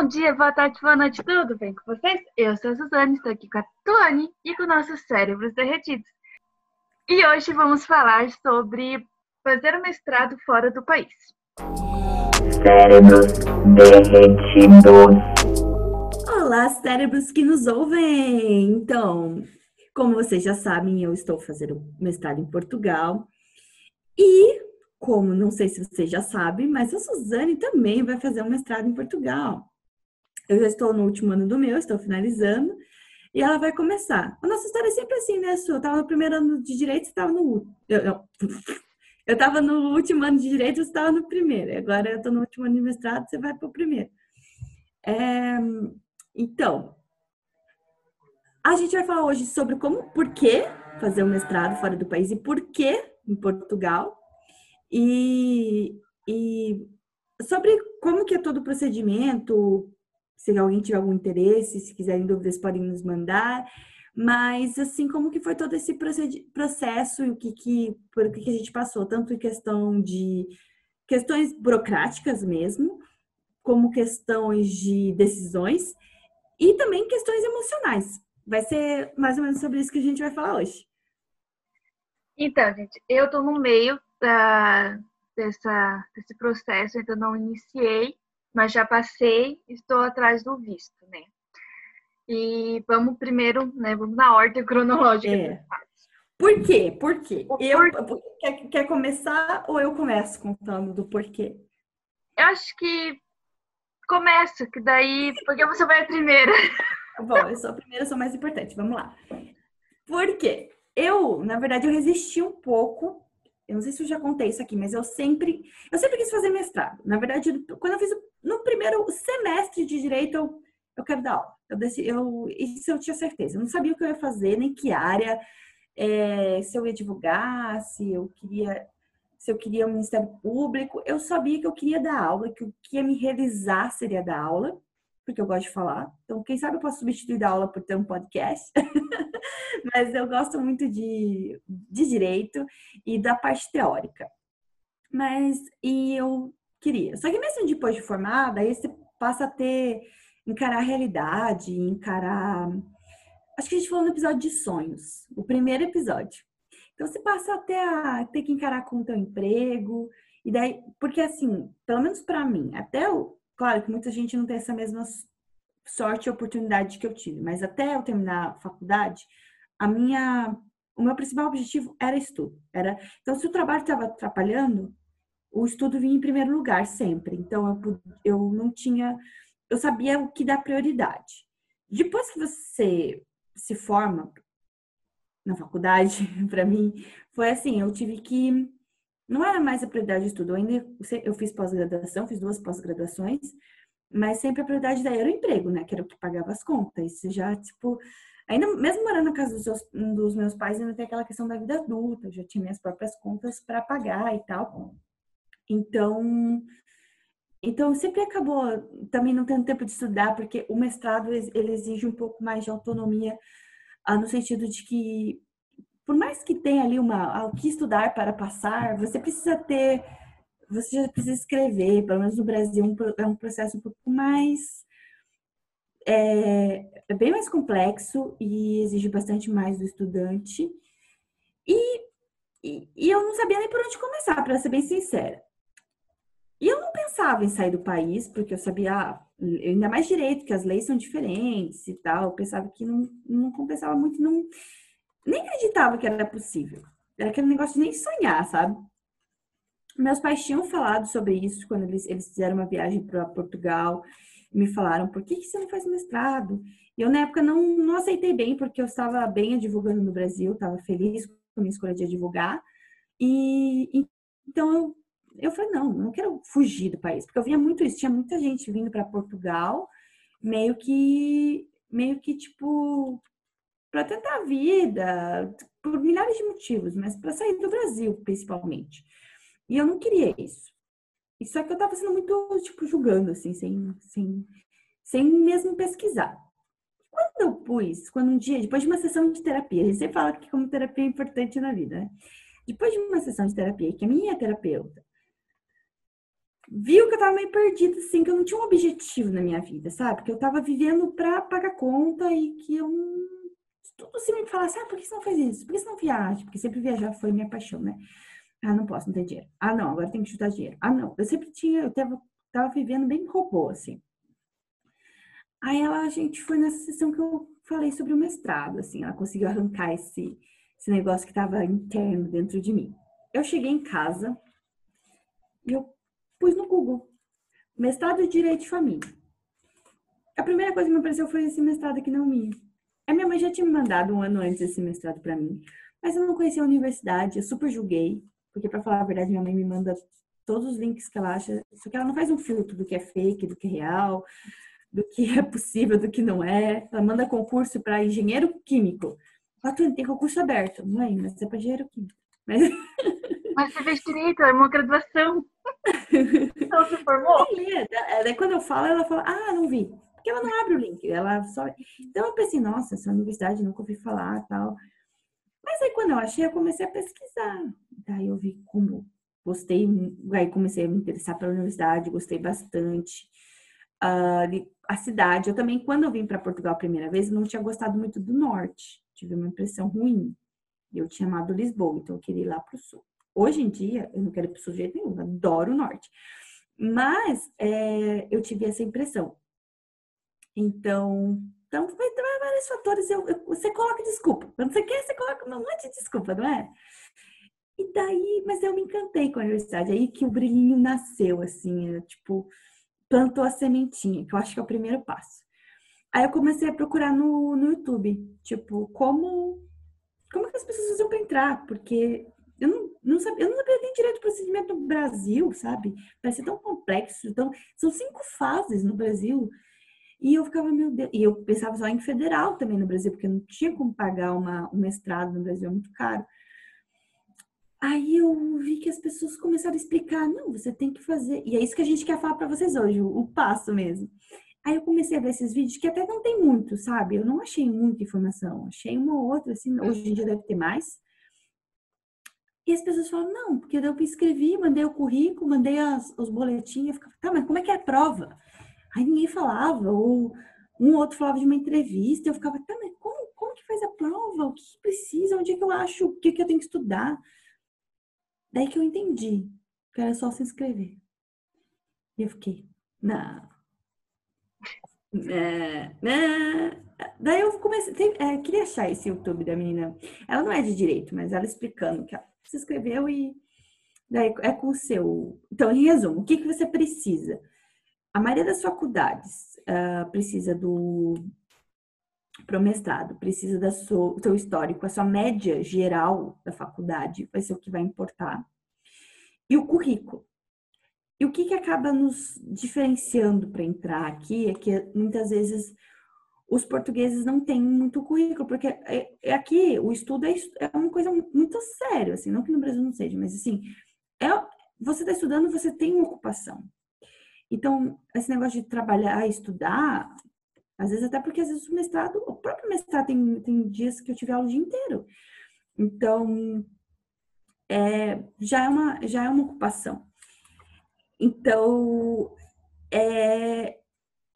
Bom dia, boa tarde, boa noite, tudo bem com vocês? Eu sou a Suzane, estou aqui com a Tuane e com nossos cérebros derretidos. E hoje vamos falar sobre fazer o mestrado fora do país. Cérebros derretidos. Olá, cérebros que nos ouvem! Então, como vocês já sabem, eu estou fazendo mestrado em Portugal e como não sei se vocês já sabem, mas a Suzane também vai fazer um mestrado em Portugal. Eu já estou no último ano do meu, estou finalizando, e ela vai começar. A nossa história é sempre assim, né, Su? Eu estava no primeiro ano de Direito, você estava no eu, eu estava no último ano de Direito, você estava no primeiro. Agora eu estou no último ano de mestrado, você vai para o primeiro. É, então, a gente vai falar hoje sobre como, por que fazer um mestrado fora do país e por que em Portugal. E, e sobre como que é todo o procedimento, se alguém tiver algum interesse, se quiserem dúvidas, podem nos mandar. Mas, assim, como que foi todo esse processo e o que, que, por que, que a gente passou, tanto em questão de questões burocráticas mesmo, como questões de decisões e também questões emocionais. Vai ser mais ou menos sobre isso que a gente vai falar hoje. Então, gente, eu estou no meio da, dessa, desse processo, ainda não iniciei, mas já passei, estou atrás do visto, né? E vamos primeiro, né? Vamos na ordem cronológica. É. Por quê? Por quê? Eu, quer, quer começar ou eu começo contando do porquê? Eu acho que começa, que daí. Porque você vai a primeira. Bom, eu sou a primeira, sou mais importante. Vamos lá. Por quê? Eu, na verdade, eu resisti um pouco eu não sei se eu já contei isso aqui, mas eu sempre, eu sempre quis fazer mestrado. Na verdade, quando eu fiz no primeiro semestre de direito, eu, eu quero dar aula. Eu, decidi, eu, isso eu tinha certeza. Eu não sabia o que eu ia fazer, nem que área, é, se eu ia divulgar, se eu queria, se eu queria um Ministério Público. Eu sabia que eu queria dar aula, que o que ia me realizar seria dar aula porque eu gosto de falar. Então, quem sabe eu posso substituir da aula por ter um podcast. Mas eu gosto muito de, de direito e da parte teórica. Mas, e eu queria. Só que mesmo depois de formada, aí você passa a ter, encarar a realidade, encarar. Acho que a gente falou no episódio de sonhos, o primeiro episódio. Então você passa até a ter que encarar com o teu emprego, e daí, porque assim, pelo menos para mim, até o, Claro que muita gente não tem essa mesma sorte e oportunidade que eu tive, mas até eu terminar a faculdade, a minha, o meu principal objetivo era estudo. Era, então, se o trabalho estava atrapalhando, o estudo vinha em primeiro lugar sempre. Então, eu, eu não tinha, eu sabia o que dá prioridade. Depois que você se forma na faculdade, para mim, foi assim, eu tive que não era mais a prioridade de estudo. Eu ainda eu fiz pós-graduação, fiz duas pós-graduações, mas sempre a prioridade daí era o emprego, né? Que era o que pagava as contas. Isso já, tipo, ainda mesmo morando na casa dos, seus, dos meus pais, ainda tem aquela questão da vida adulta, eu já tinha minhas próprias contas para pagar e tal. Então, então sempre acabou também não tendo tempo de estudar, porque o mestrado ele exige um pouco mais de autonomia, ah, no sentido de que por mais que tenha ali uma o que estudar para passar, você precisa ter, você já precisa escrever, pelo menos no Brasil é um processo um pouco mais é, é bem mais complexo e exige bastante mais do estudante. E, e, e eu não sabia nem por onde começar, para ser bem sincera. E eu não pensava em sair do país, porque eu sabia, ah, ainda mais direito, que as leis são diferentes e tal. Eu pensava que não, não compensava muito, não, nem acreditava que era possível. Era aquele negócio de nem sonhar, sabe? Meus pais tinham falado sobre isso quando eles, eles fizeram uma viagem para Portugal. Me falaram, por que, que você não faz mestrado? E eu, na época, não, não aceitei bem, porque eu estava bem advogando no Brasil, estava feliz com a minha escolha de advogar. E então eu, eu falei, não, não quero fugir do país, porque eu via muito isso, tinha muita gente vindo para Portugal, meio que, meio que tipo, para tentar a vida, por milhares de motivos, mas para sair do Brasil, principalmente. E eu não queria isso. Só que eu estava sendo muito, tipo, julgando, assim, sem, sem, sem mesmo pesquisar. Quando eu pus, quando um dia, depois de uma sessão de terapia, sempre fala que como terapia é importante na vida, né? Depois de uma sessão de terapia, que a minha terapeuta viu que eu estava meio perdida, assim, que eu não tinha um objetivo na minha vida, sabe? Porque eu tava vivendo pra pagar conta e que eu. Tudo se me falasse, ah, por que você não faz isso? Por que você não viaja? Porque sempre viajar foi minha paixão, né? Ah, não posso, não tem dinheiro. Ah, não, agora tem que chutar dinheiro. Ah, não. Eu sempre tinha, eu tava, tava vivendo bem robô, assim. Aí ela, a gente foi nessa sessão que eu falei sobre o mestrado, assim, ela conseguiu arrancar esse, esse negócio que estava interno dentro de mim. Eu cheguei em casa eu pus no Google mestrado de Direito de Família. A primeira coisa que me apareceu foi esse mestrado aqui na UMI. A minha mãe já tinha me mandado um ano antes esse mestrado para mim, mas eu não conhecia a universidade, eu super julguei, porque para falar a verdade, minha mãe me manda todos os links que ela acha, só que ela não faz um filtro do que é fake, do que é real, do que é possível, do que não é. Ela manda concurso para engenheiro químico. Bacana, tem concurso aberto. Mãe, mas é para engenheiro químico. Mas... mas você fez direito, é uma graduação. Então se formou? Daí quando eu falo, ela fala, ah, não vi. Porque ela não abre o link, ela só. Então eu pensei, nossa, essa universidade nunca ouvi falar tal. Mas aí quando eu achei, eu comecei a pesquisar. Daí eu vi como gostei, aí comecei a me interessar pela universidade, gostei bastante. Uh, a cidade, eu também, quando eu vim para Portugal a primeira vez, não tinha gostado muito do norte, tive uma impressão ruim. Eu tinha amado Lisboa, então eu queria ir lá para o sul. Hoje em dia, eu não quero ir para o sul de jeito nenhum, adoro o norte. Mas é, eu tive essa impressão. Então, então vai vários fatores. Eu, eu, você coloca desculpa. Quando você quer, você coloca um monte de desculpa, não é? E daí, mas eu me encantei com a universidade. Aí que o brilhinho nasceu, assim, é, tipo, plantou a sementinha, que eu acho que é o primeiro passo. Aí eu comecei a procurar no, no YouTube, tipo, como como que as pessoas faziam para entrar, porque eu não, não sabia, eu não sabia nem direito do procedimento no Brasil, sabe? Parece tão complexo, então são cinco fases no Brasil. E eu ficava, meu Deus, e eu pensava só em federal também no Brasil, porque eu não tinha como pagar uma, um mestrado no Brasil, é muito caro. Aí eu vi que as pessoas começaram a explicar, não, você tem que fazer. E é isso que a gente quer falar para vocês hoje, o, o, passo mesmo. Aí eu comecei a ver esses vídeos que até não tem muito, sabe? Eu não achei muita informação, achei uma ou outra, assim, hoje em dia deve ter mais. E as pessoas falam, não, porque eu escrevi, mandei o currículo, mandei as, os boletins, eu ficava, tá, mas como é que é a prova? Aí ninguém falava, ou um outro falava de uma entrevista, eu ficava, tá, mas como, como que faz a prova? O que, que precisa? Onde é que eu acho? O que, que eu tenho que estudar? Daí que eu entendi que era só se inscrever. E eu fiquei, não. É, é. Daí eu comecei, tem, é, queria achar esse YouTube da menina. Ela não é de direito, mas ela explicando que ela se inscreveu e daí é com o seu. Então, em resumo, o que, que você precisa? A maioria das faculdades uh, precisa do para o mestrado, precisa do seu histórico, a sua média geral da faculdade vai ser o que vai importar. E o currículo. E o que, que acaba nos diferenciando para entrar aqui é que muitas vezes os portugueses não têm muito currículo, porque é, é aqui o estudo é, é, uma coisa muito séria, assim, não que no Brasil não seja, mas assim, é, você está estudando, você tem uma ocupação. Então, esse negócio de trabalhar, estudar, às vezes até porque às vezes o mestrado, o próprio mestrado tem, tem dias que eu tive aula o dia inteiro. Então, é, já, é uma, já é uma ocupação. Então, é,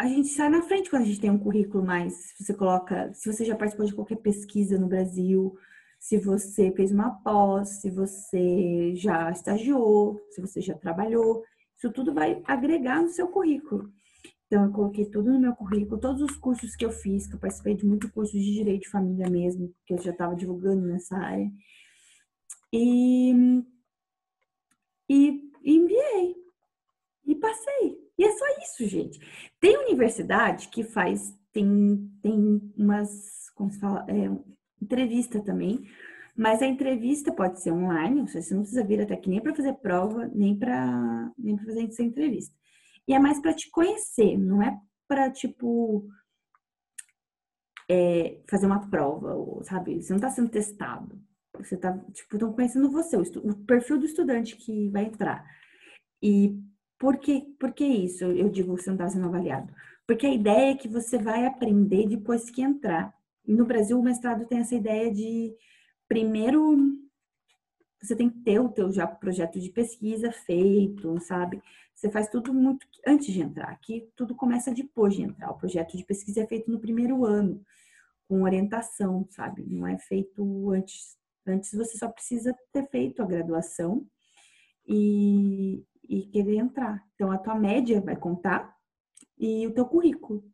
a gente sai na frente quando a gente tem um currículo mais. Se você coloca, se você já participou de qualquer pesquisa no Brasil, se você fez uma pós, se você já estagiou, se você já trabalhou, isso tudo vai agregar no seu currículo. Então, eu coloquei tudo no meu currículo, todos os cursos que eu fiz, que eu participei de muitos cursos de direito de família mesmo, que eu já estava divulgando nessa área. E, e, e enviei. E passei. E é só isso, gente. Tem universidade que faz, tem, tem umas, como se fala, é, entrevista também, mas a entrevista pode ser online, você não precisa vir até aqui nem para fazer prova, nem para nem fazer essa entrevista. E é mais para te conhecer, não é para, tipo, é, fazer uma prova, sabe? Você não está sendo testado. Você está, tipo, estão conhecendo você, o, o, perfil do estudante que vai entrar. E por que, por que isso? Eu digo que você não está sendo avaliado. Porque a ideia é que você vai aprender depois que entrar. No Brasil, o mestrado tem essa ideia de primeiro você tem que ter o teu já projeto de pesquisa feito, sabe? Você faz tudo muito antes de entrar. Aqui tudo começa depois de entrar. O projeto de pesquisa é feito no primeiro ano, com orientação, sabe? Não é feito antes. Antes você só precisa ter feito a graduação e, e querer entrar. Então a tua média vai contar e o teu currículo.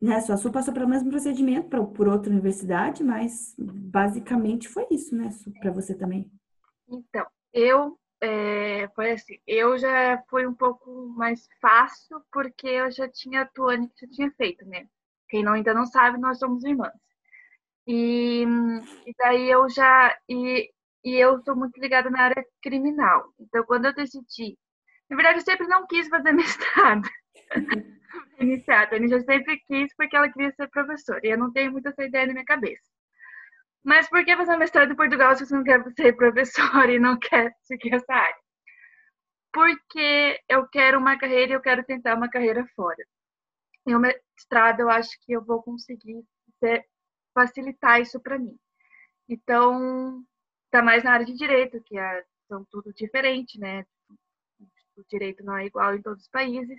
Né? Sua Su passou pelo mesmo procedimento pra, por outra universidade, mas basicamente foi isso, né, para você também? Então, eu é, foi assim, eu já foi um pouco mais fácil porque eu já tinha a Tuane que já tinha feito, né? Quem não, ainda não sabe, nós somos irmãs. E, e daí eu já e, e eu sou muito ligada na área criminal. Então, quando eu decidi, na verdade, eu sempre não quis fazer mestrado iniciada. A Anisha sempre quis porque ela queria ser professora. E eu não tenho muito essa ideia na minha cabeça. Mas por que fazer mestrado em Portugal se você não quer ser professora e não quer seguir essa área? Porque eu quero uma carreira e eu quero tentar uma carreira fora. E o mestrado eu acho que eu vou conseguir ser, facilitar isso para mim. Então, tá mais na área de direito, que é, são tudo diferente, né? O direito não é igual em todos os países.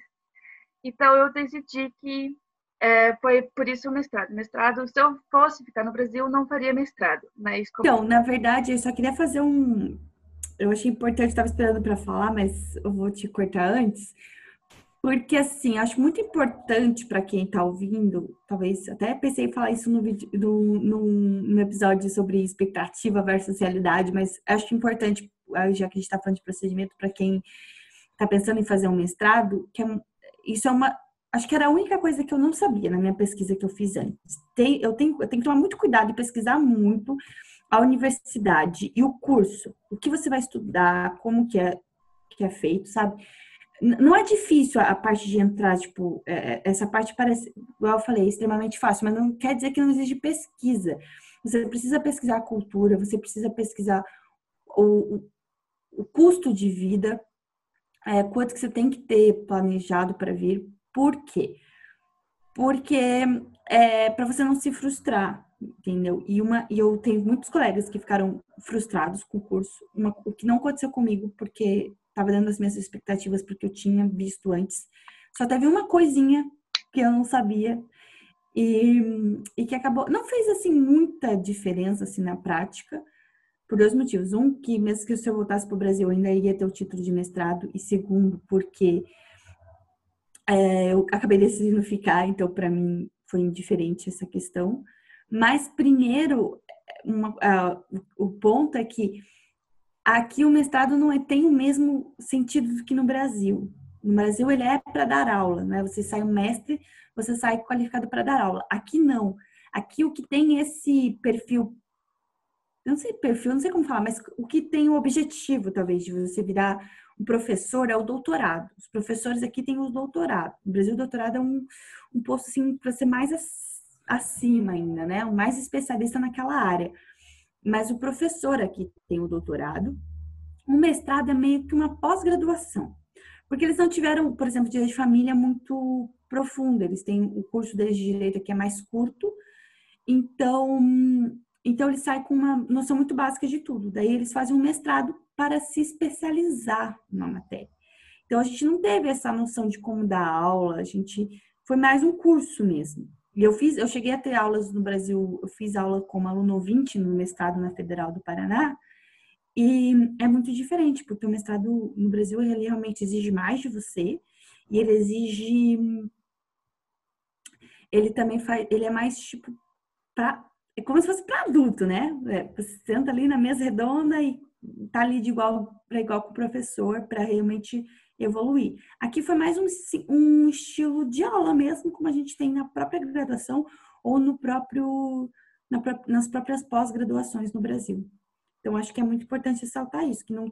Então, eu decidi que é, foi por isso o mestrado. Mestrado, se eu fosse ficar no Brasil, não faria mestrado. Mas como... Então, na verdade, eu só queria fazer um. Eu achei importante, estava esperando para falar, mas eu vou te cortar antes. Porque, assim, acho muito importante para quem está ouvindo, talvez até pensei em falar isso no, vídeo, no, no, no, episódio sobre expectativa versus realidade, mas acho importante, já que a gente está falando de procedimento, para quem está pensando em fazer um mestrado, que é isso é uma. Acho que era a única coisa que eu não sabia na minha pesquisa que eu fiz antes. Tem, eu, tenho, eu tenho que tomar muito cuidado e pesquisar muito a universidade e o curso. O que você vai estudar, como que é, que é feito, sabe? Não é difícil a parte de entrar, tipo, é, é, essa parte parece, igual eu falei, extremamente fácil, mas não quer dizer que não exige pesquisa. Você precisa pesquisar a cultura, você precisa pesquisar o, o custo de vida, é, quanto que você tem que ter planejado para vir. Por quê? Porque é para você não se frustrar, entendeu? E uma e eu tenho muitos colegas que ficaram frustrados com o curso, uma, o que não aconteceu comigo porque estava dando as minhas expectativas porque eu tinha visto antes. Só teve uma coisinha que eu não sabia e, e que acabou não fez assim muita diferença assim na prática, por dois motivos. Um, que mesmo que se eu voltasse para o Brasil, eu ainda iria ter o título de mestrado. E segundo, porque é, eu acabei decidindo ficar, então para mim foi indiferente essa questão. Mas primeiro, uma, o ponto é que aqui o mestrado não é, tem o mesmo sentido do que no Brasil. No Brasil ele é para dar aula, né? Você sai um mestre, você sai qualificado para dar aula. Aqui não. Aqui o que tem esse perfil não sei perfil, não sei como falar, mas o que tem o objetivo, talvez, de você virar um professor é o doutorado. Os professores aqui têm o doutorado. No Brasil, o doutorado é um, um posto, assim, para ser mais acima ainda, né? O mais especialista naquela área. Mas o professor aqui tem o doutorado. O mestrado é meio que uma pós-graduação. Porque eles não tiveram, por exemplo, direito de família muito profundo. Eles têm o curso deles de direito aqui é mais curto. Então, então, ele sai com uma noção muito básica de tudo. Daí, eles fazem um mestrado para se especializar na matéria. Então, a gente não teve essa noção de como dar aula, a gente foi mais um curso mesmo. Eu fiz, eu cheguei a ter aulas no Brasil, eu fiz aula como aluno ouvinte no mestrado na Federal do Paraná, e é muito diferente, porque o mestrado no Brasil ele realmente exige mais de você, e ele exige ele também faz, ele é mais tipo é como se fosse para adulto, né? É, você senta ali na mesa redonda e tá ali de igual para igual com o professor para realmente evoluir. Aqui foi mais um, um estilo de aula mesmo, como a gente tem na própria graduação ou no próprio na, nas próprias pós-graduações no Brasil. Então acho que é muito importante ressaltar isso, que não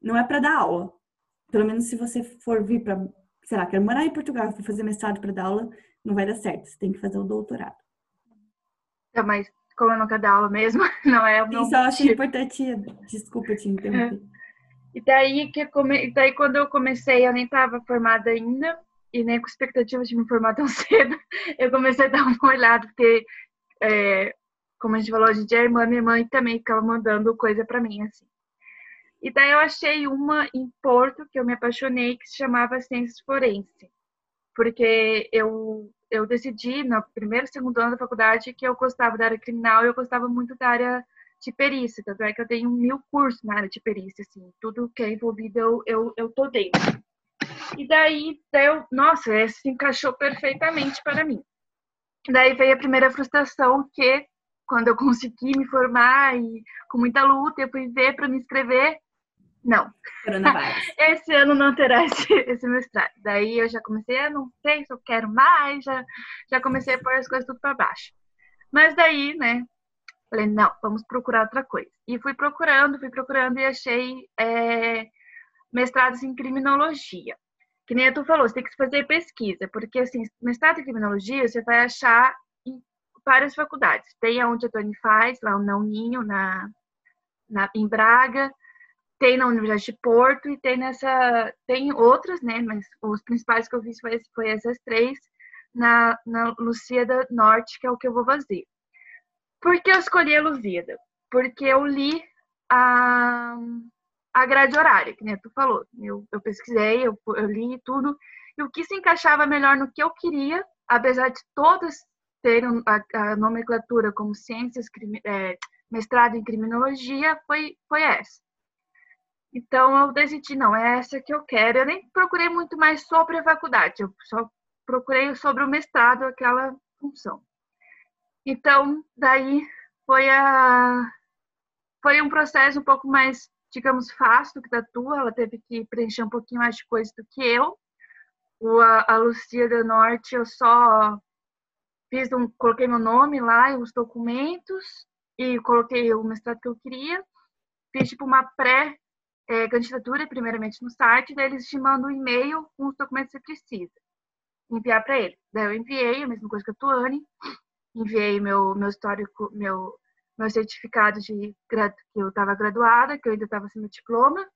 não é para dar aula. Pelo menos se você for vir para, sei lá, quer morar em Portugal, for fazer mestrado para dar aula, não vai dar certo. Você tem que fazer o doutorado. Então, mas como eu nunca dou aula mesmo, não é o meu Isso eu acho importante. Desculpa te interromper. E daí, que come... daí quando eu comecei, eu nem estava formada ainda, e nem com expectativa de me formar tão cedo, eu comecei a dar uma olhada, porque é, como a gente falou, a gente é irmã, minha mãe também ficava mandando coisa para mim, assim. E daí eu achei uma em Porto que eu me apaixonei, que se chamava Ciências Forense. Porque eu, eu decidi, no primeiro e segundo ano da faculdade, que eu gostava da área criminal e eu gostava muito da área de perícia. Tanto é que eu tenho mil cursos na área de perícia, assim. Tudo que é envolvido eu, eu, eu tô dentro. E daí, eu, nossa, se encaixou perfeitamente para mim. Daí veio a primeira frustração que quando eu consegui me formar e com muita luta eu fui ver para me inscrever, não. Esse ano não terá esse, esse mestrado. Daí eu já comecei, a não sei se eu quero mais, já, já comecei a pôr as coisas tudo para baixo. Mas daí, né, falei, não, vamos procurar outra coisa. E fui procurando, fui procurando e achei é, mestrados em criminologia. Que nem tu falou, você tem que fazer pesquisa, porque assim, mestrado em criminologia você vai achar em várias faculdades. Tem aonde a Tony faz, lá no Ninho, na, na, em Braga, tem na Universidade de Porto e tem nessa. Tem outras, né? Mas os principais que eu fiz foi, foi essas três, na, na Lusíada Norte, que é o que eu vou fazer. Por que eu escolhi a Lusíada? Porque eu li a, a grade horária, que nem tu falou. Eu, eu pesquisei, eu, eu li tudo, e o que se encaixava melhor no que eu queria, apesar de todas terem a, a nomenclatura como ciências, é, mestrado em criminologia, foi, foi essa. Então eu decidi, não, é essa que eu quero. Eu nem procurei muito mais sobre a faculdade, eu só procurei sobre o mestrado, aquela função. Então, daí foi a foi um processo um pouco mais digamos, fácil do que da tua, ela teve que preencher um pouquinho mais de coisa do que eu. O, a, a Lucia da Norte, eu só fiz um, coloquei meu nome lá e os documentos e coloquei o mestrado que eu queria. Fiz tipo uma pré é, candidatura, primeiramente no site, daí eles te mandam um e-mail com os documentos que você precisa enviar para ele. Daí eu enviei, a mesma coisa que a Tuane, enviei meu, meu histórico, meu meu certificado de que eu estava graduada, que eu ainda estava sem meu diploma.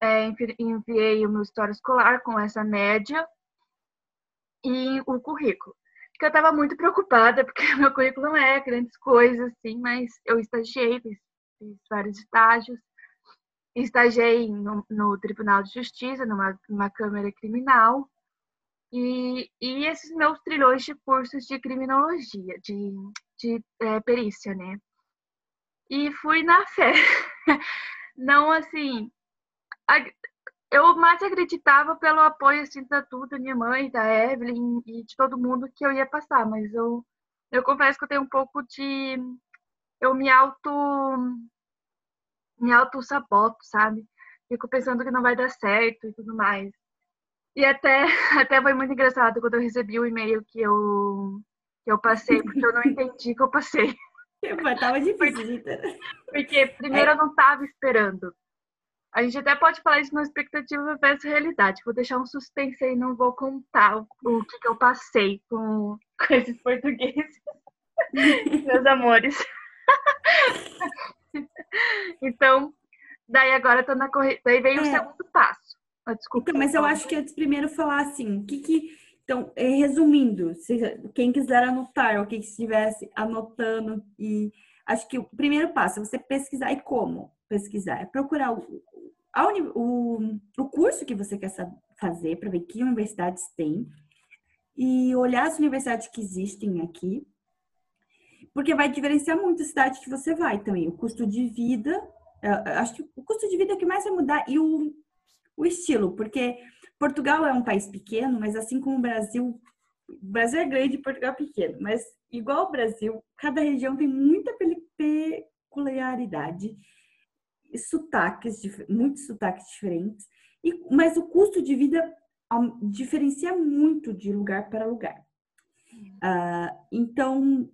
É, enviei o meu história escolar com essa média e o currículo. Que eu estava muito preocupada, porque meu currículo não é grandes coisas, assim, mas eu estagiei, fiz, fiz vários estágios. Estagiei no, no, Tribunal de Justiça, numa, numa Câmara Criminal. E, e esses meus trilhões de cursos de criminologia, de, de é, perícia, né? e fui na fé. Não assim, eu mais acreditava pelo apoio assim da tudo, da minha mãe, da Evelyn e de todo mundo que eu ia passar, mas eu eu confesso que eu tenho um pouco de eu me auto me auto saboto, sabe? Fico pensando que não vai dar certo e tudo mais. E até até foi muito engraçado quando eu recebi o e-mail que eu que eu passei, porque eu não entendi que eu passei. Tava difícil. Porque primeiro é. eu não tava esperando. A gente até pode falar isso na expectativa versus realidade. Vou deixar um suspense aí, não vou contar o, o que, que eu passei com, com esses portugueses. Meus amores. então, daí agora eu tô na corrida. Daí veio é. o segundo passo. Ah, desculpa. Então, mas eu acho que antes primeiro falar assim, o que que então, é, resumindo, quem quiser anotar ou quem estivesse anotando, e acho que o primeiro passo é você pesquisar. E como pesquisar? É procurar o, o, o curso que você quer fazer, para ver que universidades tem, e olhar as universidades que existem aqui, porque vai diferenciar muito a cidade que você vai também. O custo de vida, acho que o custo de vida é o que mais vai mudar e o, o estilo, porque Portugal é um país pequeno, mas assim como o Brasil, o Brasil é grande e Portugal é pequeno, mas igual o Brasil, cada região tem muita peculiaridade, sotaques, muitos sotaques diferentes, e, mas o custo de vida diferencia muito de lugar para lugar. Uh, então,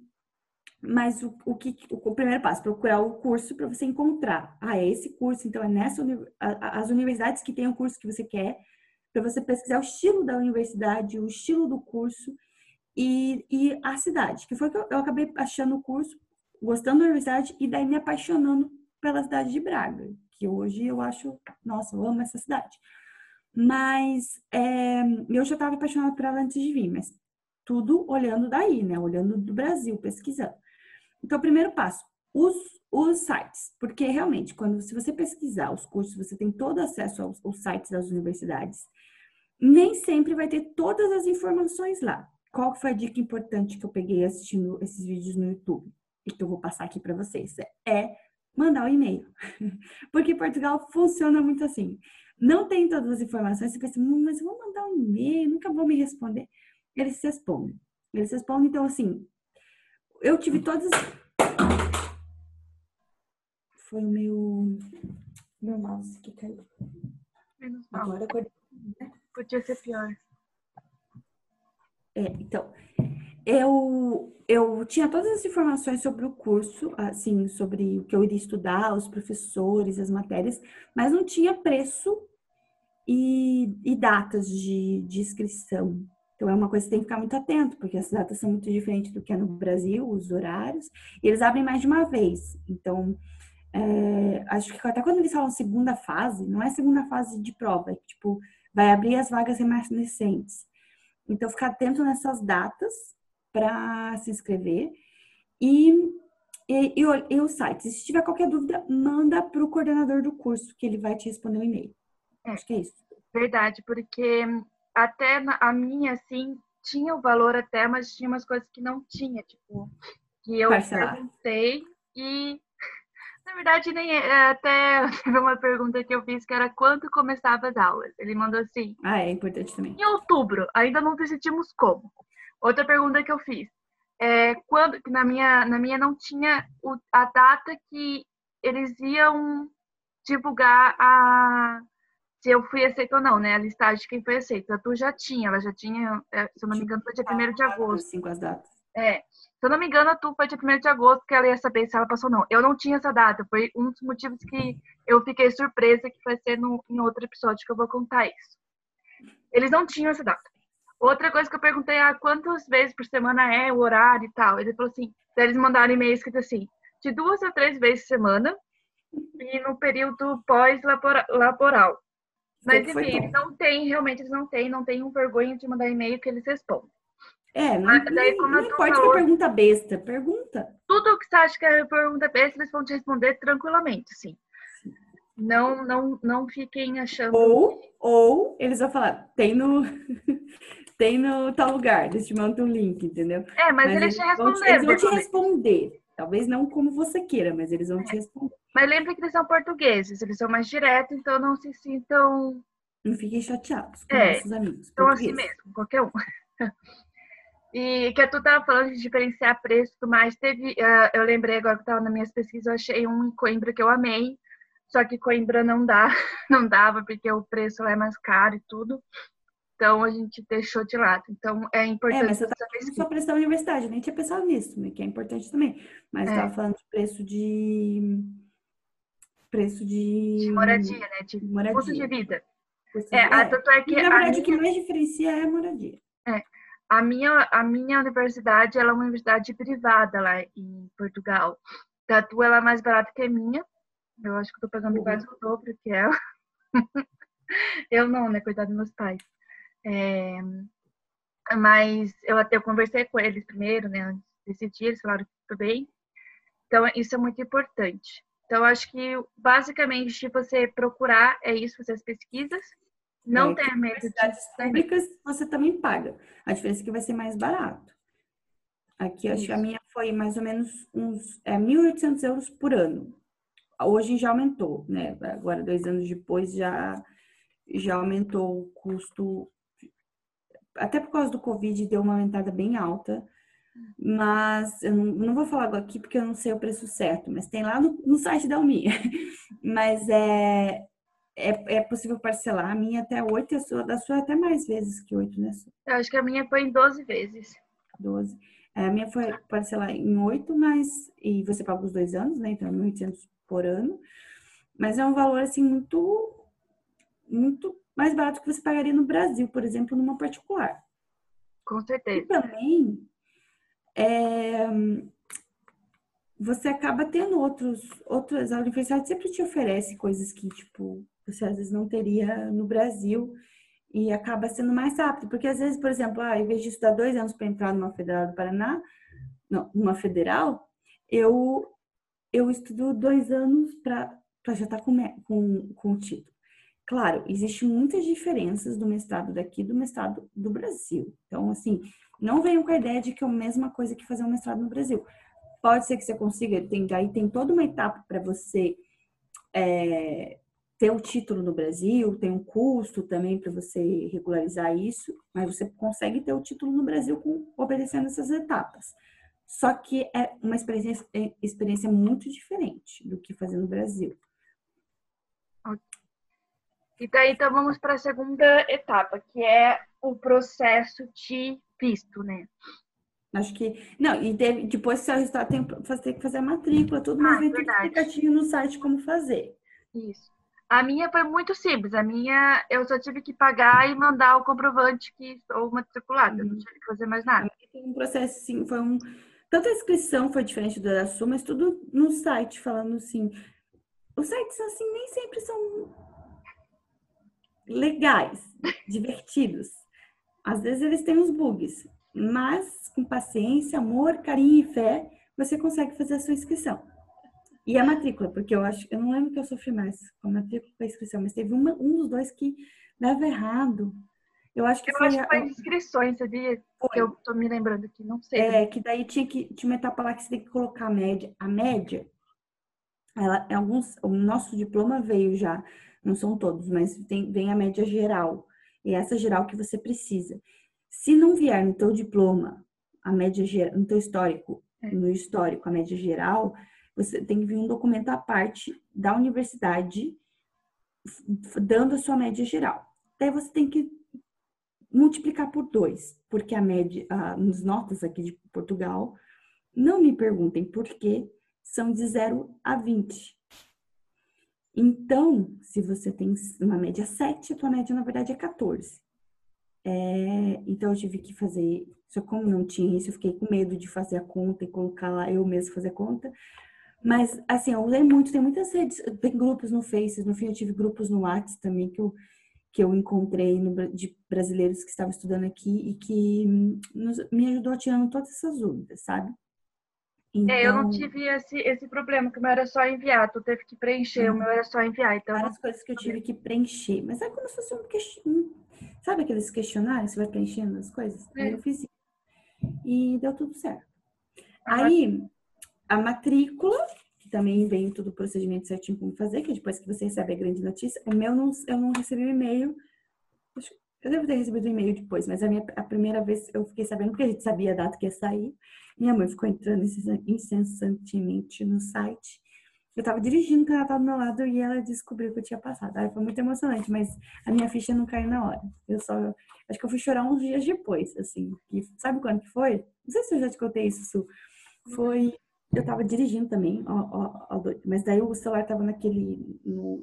mas o, o que o, o, primeiro passo, procurar o curso para você encontrar. Ah, é esse curso, então é nessa as universidades que têm o curso que você quer, para você pesquisar o estilo da universidade, o estilo do curso e, e a cidade, que foi que eu, eu acabei achando o curso, gostando da universidade e daí me apaixonando pela cidade de Braga, que hoje eu acho, nossa, eu amo essa cidade. Mas é, eu já estava apaixonada por ela antes de vir, mas tudo olhando daí, né? Olhando do Brasil, pesquisando. Então, primeiro passo, os, os sites. Porque realmente, quando se você pesquisar os cursos, você tem todo acesso aos, aos sites das universidades. Nem sempre vai ter todas as informações lá. Qual foi a dica importante que eu peguei assistindo esses vídeos no YouTube? E que eu vou passar aqui para vocês. É mandar o um e-mail. Porque Portugal funciona muito assim. Não tem todas as informações, você pensa, hum, mas eu vou mandar um e-mail, nunca vou me responder. Eles respondem. Eles respondem, então, assim, eu tive todas. Foi o meu. Meu mouse que caiu. Menos mal. Agora. Podia ser pior. É, então, eu, eu tinha todas as informações sobre o curso, assim, sobre o que eu iria estudar, os professores, as matérias, mas não tinha preço e, e datas de, de inscrição. Então, é uma coisa que tem que ficar muito atento, porque as datas são muito diferentes do que é no Brasil, os horários, e eles abrem mais de uma vez. Então, é, acho que até quando eles falam segunda fase, não é segunda fase de prova, é tipo, vai abrir as vagas remanescentes. Então, ficar atento nessas datas para se inscrever. E, e, e, e o site. Se tiver qualquer dúvida, manda para o coordenador do curso, que ele vai te responder o um e-mail. É, Acho que é isso. Verdade, porque até a minha, assim, tinha o valor até, mas tinha umas coisas que não tinha, tipo, que eu Parcelar. perguntei e na verdade nem é, é até teve uma pergunta que eu fiz que era quando começava as aulas. Ele mandou assim: "Ah, é importante também". Em outubro, ainda não decidimos como. Outra pergunta que eu fiz é quando na minha na minha não tinha o, a data que eles iam divulgar a se eu fui aceita ou não, né? A listagem de quem foi aceito. A tu já tinha, ela já tinha, é, se eu não me engano, foi dia 1 de agosto. Cinco as datas. É. Se eu não me engano, a tu foi dia 1 de agosto que ela ia saber se ela passou ou não. Eu não tinha essa data. Foi um dos motivos que eu fiquei surpresa que vai ser no, em outro episódio que eu vou contar isso. Eles não tinham essa data. Outra coisa que eu perguntei é quantas vezes por semana é o horário e tal. Ele falou assim, eles mandaram e-mail escrito assim, de duas a três vezes por semana e no período pós-laboral. Mas enfim, eles não têm, realmente eles não têm, não têm um vergonha de mandar e-mail que eles respondem. É, não, ah, daí, não, não importa falou, que é pergunta besta, pergunta. Tudo que você acha que é pergunta besta, eles vão te responder tranquilamente, sim. Não, não, não fiquem achando. Ou, ou eles vão falar, tem no, tem no tal lugar, eles te mandam um link, entendeu? É, mas, mas eles, te respondem. Eles vão te responder. Talvez não como você queira, mas eles vão é. te responder. Mas lembre que eles são portugueses, eles são mais diretos, então não se sintam. Não fiquem chateados com é, nossos amigos. Então, assim mesmo, qualquer um. E que tu tava falando de diferenciar preço e tudo mais, teve, uh, eu lembrei agora que tava nas minhas pesquisas, eu achei um em Coimbra que eu amei, só que Coimbra não dá, não dava porque o preço lá é mais caro e tudo. Então a gente deixou de lado. Então é importante. É, mas você tá falando só preço da universidade, nem tinha pensado nisso, né, que é importante também. Mas é. eu tava falando de preço de preço de, de moradia, né? De moradia. custo de vida. Custo é, de... é, tanto é que e, na verdade minha... o que mais diferencia é a moradia. É. A minha, a minha universidade ela é uma universidade privada lá em Portugal. Da tua ela é mais barata que a minha. Eu acho que eu tô pagando uhum. quase o dobro que ela. eu não, né? Coitado dos meus pais. É, mas eu até eu conversei com eles primeiro, né? Antes de decidir, eles falaram que tudo bem. Então, isso é muito importante. Então, acho que basicamente você procurar é isso, fazer as pesquisas. Não é, ter medo de. públicas você também paga. A diferença é que vai ser mais barato. Aqui, acho que a minha foi mais ou menos uns é, 1.800 euros por ano. Hoje já aumentou, né? Agora, dois anos depois, já, já aumentou o custo até por causa do Covid, deu uma aumentada bem alta. Mas eu não, vou falar aqui porque eu não sei o preço certo, mas tem lá no, no site da Alminha. mas é, é, é possível parcelar a minha até oito, a sua, da sua até mais vezes que oito, né? Eu acho que a minha foi em 12 vezes. 12. É, a minha foi parcelar em oito, mas. E você paga os dois anos, né? Então, 1.800 por ano. Mas é um valor, assim, muito. Muito mais barato que você pagaria no Brasil, por exemplo, numa particular. Com certeza. E também é, você acaba tendo outros, outras, a universidade sempre te oferece coisas que, tipo, você às vezes não teria no Brasil e acaba sendo mais rápido, porque às vezes, por exemplo, ah, em vez de estudar dois anos para entrar numa federal do Paraná, não, numa federal, eu, eu estudo dois anos para já estar tá com, com, com o título. Claro, existem muitas diferenças do mestrado daqui do mestrado do Brasil. Então, assim, não venham com a ideia de que é a mesma coisa que fazer um mestrado no Brasil. Pode ser que você consiga, tem, aí tem toda uma etapa para você é, ter o título no Brasil, tem um custo também para você regularizar isso, mas você consegue ter o título no Brasil com, obedecendo essas etapas. Só que é uma experiência, é, experiência muito diferente do que fazer no Brasil. E daí, então, vamos para a segunda etapa, que é o processo de visto, né? Acho que. Não, e deve, depois que o resultado tem, tem que fazer a matrícula, tudo, mas ah, vem tudo explicativo no site como fazer. Isso. A minha foi muito simples. A minha, eu só tive que pagar e mandar o comprovante que estou matriculada. Uhum. Não tive que fazer mais nada. Foi um processo, sim, foi um. Tanto a inscrição foi diferente da sua, mas tudo no site, falando assim. Os sites, assim, nem sempre são legais, divertidos. Às vezes eles têm uns bugs, mas com paciência, amor, carinho e fé, você consegue fazer a sua inscrição. E a matrícula, porque eu acho, eu não lembro que eu sofri mais com a matrícula e a inscrição, mas teve uma, um dos dois que dava errado. Eu acho que eu foi. Acho que foi inscrições, sabia? Foi. Que eu tô me lembrando aqui, não sei. É, que daí tinha que tinha uma etapa lá que você tem que colocar a média. A média, ela, alguns, o nosso diploma veio já não são todos, mas tem, vem a média geral. E é essa geral que você precisa. Se não vier no teu diploma, a média no teu histórico, é. no histórico, a média geral, você tem que vir um documento à parte da universidade dando a sua média geral. Daí você tem que multiplicar por dois, porque a média, ah, nos notas aqui de Portugal, não me perguntem por quê, são de 0 a 20. Então, se você tem uma média 7, a tua média, na verdade, é 14. É, então, eu tive que fazer... Só como não tinha isso, eu fiquei com medo de fazer a conta e colocar lá eu mesmo fazer a conta. Mas, assim, eu usei muito, tem muitas redes, tem grupos no Face, no fim eu tive grupos no WhatsApp também que eu, que eu encontrei no, de brasileiros que estavam estudando aqui e que nos, me ajudou tirando todas essas dúvidas, sabe? Então... É, eu não então tive esse, esse problema, que o meu era só enviar, tu teve que preencher, o meu era só enviar. Então, Várias coisas que eu tive que preencher, mas é como se fosse um questionário. Sabe aqueles questionários, você vai preenchendo as coisas? É. Eu fiz isso. E deu tudo certo. Aí, a matrícula, que também vem tudo o procedimento certinho como fazer, que depois que você recebe a grande notícia, o meu não, eu não recebi o e-mail. Eu devo ter recebido o e-mail depois, mas a, minha, a primeira vez eu fiquei sabendo, porque a gente sabia a data que ia sair. Minha mãe ficou entrando incessantemente no site. Eu tava dirigindo, ela tava do meu lado e ela descobriu que eu tinha passado. Aí foi muito emocionante, mas a minha ficha não caiu na hora. Eu só. Acho que eu fui chorar uns dias depois, assim. Que, sabe quando que foi? Não sei se eu já te contei isso, Su. Foi. Eu tava dirigindo também, ó, ó, ó, mas daí o celular tava naquele. No,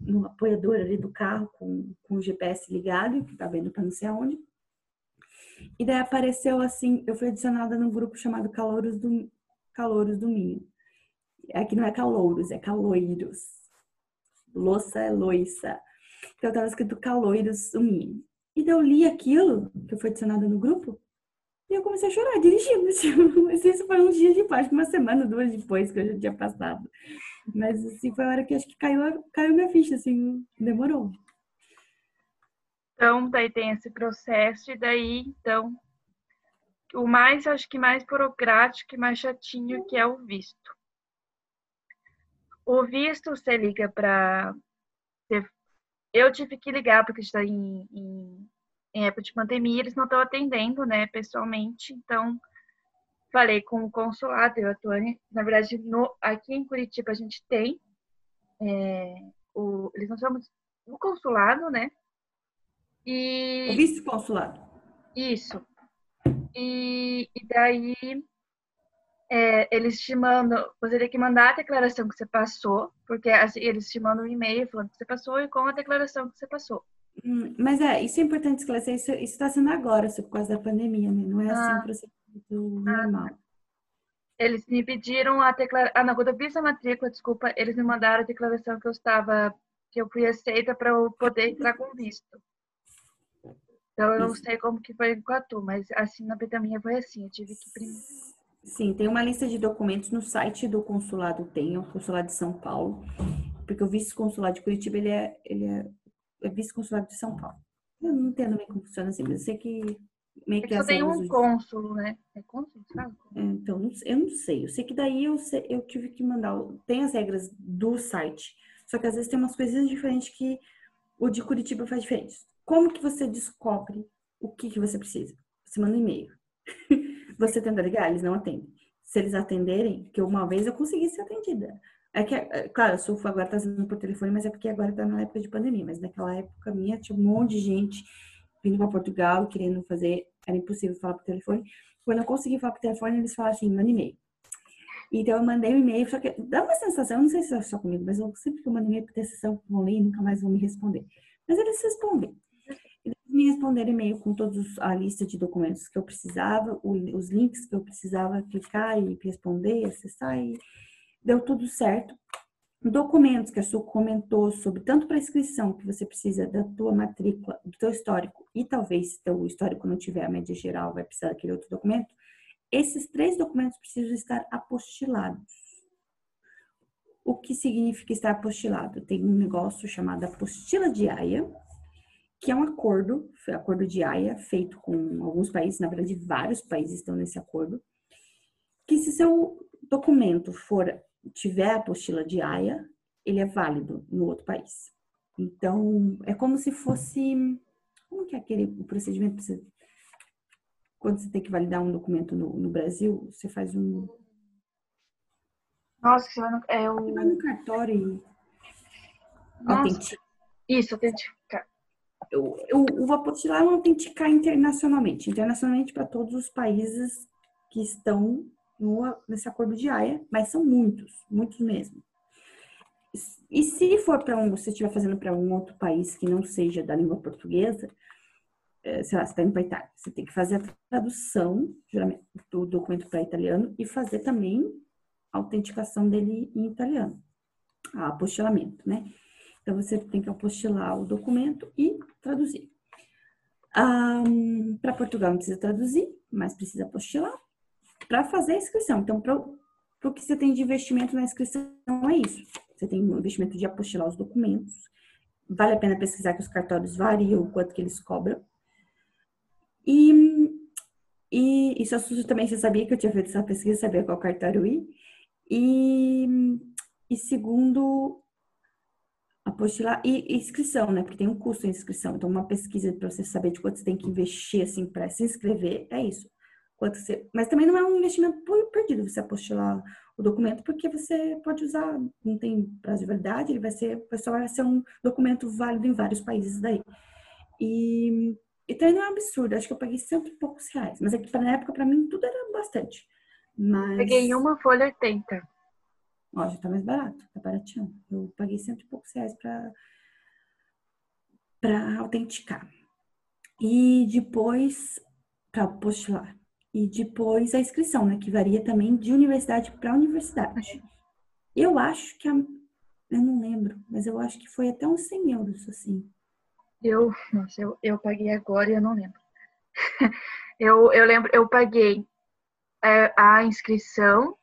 no apoiador ali do carro com, com o GPS ligado, que tava indo pra não sei aonde. E daí apareceu assim, eu fui adicionada num grupo chamado Calouros do, Calouros do Minho. Aqui não é calouros, é caloiros. Louça é loiça. Então tava escrito caloiros do Minho. E daí eu li aquilo, que eu fui adicionada no grupo, e eu comecei a chorar, dirigindo. Mas isso foi uns dias depois, uma semana, duas depois que eu já tinha passado. Mas assim, foi a hora que acho que caiu, caiu minha ficha, assim, demorou. Então, daí tem esse processo, e daí, então, o mais, acho que mais burocrático e mais chatinho que é o visto. O visto você liga para. Eu tive que ligar porque está em, em, em, época de pandemia, eles não estão atendendo, né, pessoalmente. Então, falei com o consulado, eu atuo. Na verdade, no, aqui em Curitiba a gente tem. É, o, eles não chamam o consulado, né? E... O vice-consulado. Isso. E, e daí é, eles te mandam, você tem que mandar a declaração que você passou, porque assim, eles te mandam um e-mail falando que você passou e com a declaração que você passou. Hum, mas é, isso é importante esclarecer, isso está sendo agora, por causa da pandemia, né? Não é assim ah. assim o procedimento ah. normal. Eles me pediram a declaração. Ah, não, quando eu fiz a matrícula, desculpa, eles me mandaram a declaração que eu estava, que eu fui aceita para eu poder entrar com visto. Então eu não sei como que foi com a tu, mas assim na minha foi assim, eu tive que Sim, tem uma lista de documentos no site do consulado, tem, o consulado de São Paulo, porque o vice-consulado de Curitiba, ele é, ele é, é vice-consulado de São Paulo. Eu não entendo bem como funciona assim, mas eu sei que meio É que tem regras um cônsulo, né? É cônsulo, sabe? É, Então, eu não sei. Eu sei que daí eu, sei- eu tive que mandar. Tem as regras do site. Só que às vezes tem umas coisinhas diferentes que o de Curitiba faz diferente. Como que você descobre o que, que você precisa? Você manda um e-mail. Você tenta ligar, eles não atendem. Se eles atenderem, que uma vez eu consegui ser atendida. É que, é, claro, a Sulfa agora tá sendo por telefone, mas é porque agora tá na época de pandemia. Mas naquela época minha tinha um monte de gente vindo para Portugal, querendo fazer, era impossível falar por telefone. Quando eu consegui falar por telefone, eles falaram assim, manda e-mail. Então eu mandei um e-mail, só que dá uma sensação, não sei se é só comigo, mas eu sempre que eu mando e-mail ter sessão, vão ler e nunca mais vão me responder. Mas eles respondem. Eles me responderam e-mail com todos a lista de documentos que eu precisava, os links que eu precisava clicar e responder, acessar e deu tudo certo. Documentos que a Su comentou sobre tanto para inscrição que você precisa da tua matrícula, do teu histórico e talvez se teu histórico não tiver a média geral, vai precisar daquele outro documento. Esses três documentos precisam estar apostilados. O que significa estar apostilado? Tem um negócio chamado apostila de Haia, que é um acordo, foi acordo de Haia, feito com alguns países, na verdade vários países estão nesse acordo, que se seu documento for tiver a apostila de Haia, ele é válido no outro país. Então, é como se fosse como que é aquele o procedimento você- quando você tem que validar um documento no, no Brasil, você faz um Nossa, você vai no, é você vai o. no cartório e Nossa, autentica. isso, autenticar. O, o, o apostilar é um autenticar internacionalmente, internacionalmente para todos os países que estão no, nesse acordo de Haia, mas são muitos, muitos mesmo. E se for para um, você estiver fazendo para um outro país que não seja da língua portuguesa, eh, sei lá, você está indo para Itália, você tem que fazer a tradução do documento para italiano e fazer também a autenticação dele em italiano, a apostilamento, né? Então você tem que apostilar o documento e traduzir. Para Portugal não precisa traduzir, mas precisa apostilar para fazer a inscrição. Então, para o que você tem de investimento na inscrição é isso. Você tem um investimento de apostilar os documentos. Vale a pena pesquisar que os cartórios variam o quanto que eles cobram. E, e isso assusta também, você sabia que eu tinha feito essa pesquisa, sabia qual cartório ir. E, e segundo, apostilar e inscrição, né? Porque tem um custo a inscrição. Então, uma pesquisa para você saber de quanto você tem que investir, assim, para se inscrever, é isso. Quanto você... Mas também não é um investimento perdido você apostilar o documento, porque você pode usar, não tem prazo de validade, ele vai ser, o pessoal vai ser um documento válido em vários países daí. E, e também não é um absurdo, acho que eu paguei cento e poucos reais. Mas é que na época, para mim, tudo era bastante. Mas... Peguei uma folha 80. Ó, já tá mais barato, tá baratinho. Eu paguei cento e poucos reais pra, pra autenticar. E depois, pra apostilar. E depois a inscrição, né? Que varia também de universidade para universidade. Eu acho que a, eu não lembro, mas eu acho que foi até uns 100 euros, assim. Eu, nossa, eu, eu paguei agora e eu não lembro. eu, eu lembro, eu paguei é, a inscrição,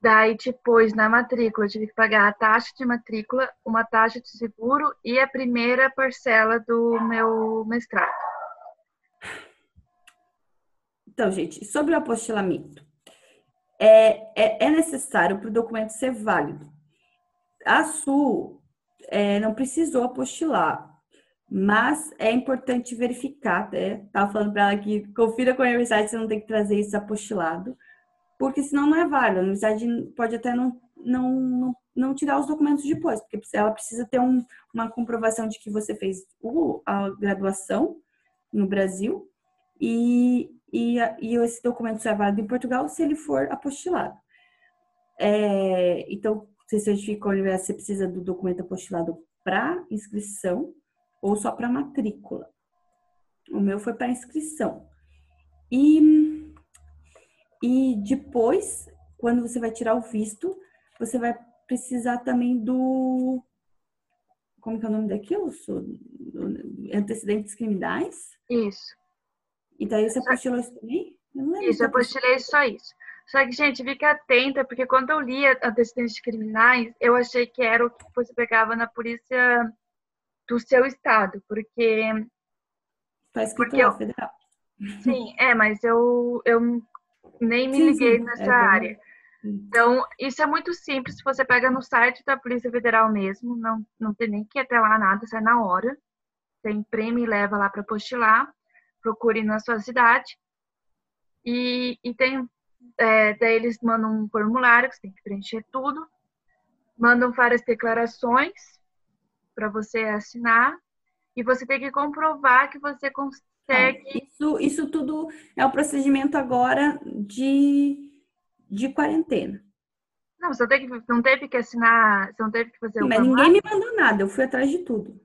daí depois na matrícula eu tive que pagar a taxa de matrícula, uma taxa de seguro e a primeira parcela do meu mestrado. Então, gente, sobre o apostilamento, é, é, é necessário para o documento ser válido. A SU é, não precisou apostilar, mas é importante verificar, né? Tava falando para ela que confira com a universidade, você não tem que trazer isso apostilado, porque senão não é válido. A universidade pode até não, não, não, não te dar os documentos depois, porque ela precisa ter um, uma comprovação de que você fez o, a graduação no Brasil e, e, e esse documento só é válido em Portugal se ele for apostilado. É, então, você universidade, você precisa do documento apostilado para inscrição ou só para matrícula. O meu foi para inscrição. E, e depois, quando você vai tirar o visto, você vai precisar também do. Como que é o nome daquilo? Antecedentes criminais. Isso. E daí você apostilou isso também? Eu não lembro Isso, eu de ter apostado. postilei só isso. Só que, gente, fica atenta, porque quando eu lia antecedentes criminais, eu achei que era o que você pegava na polícia do seu estado, porque, Tá escrito Porque lá, eu- federal. sim, é, mas eu, eu nem me Sim, liguei sim, nessa é área. Então, isso é muito simples, você pega no site da Polícia Federal mesmo, não, não tem nem que ir até lá nada, sai na hora. Tem prêmio e leva lá para postilar, procure na sua cidade. E, e tem, é, daí eles mandam um formulário que você tem que preencher tudo, mandam várias declarações para você assinar, e você tem que comprovar que você consegue. Isso, isso tudo é o procedimento agora de, de quarentena. Não, você não, tem que, não teve que assinar, você não teve que fazer o Mas ninguém me mandou nada, eu fui atrás de tudo.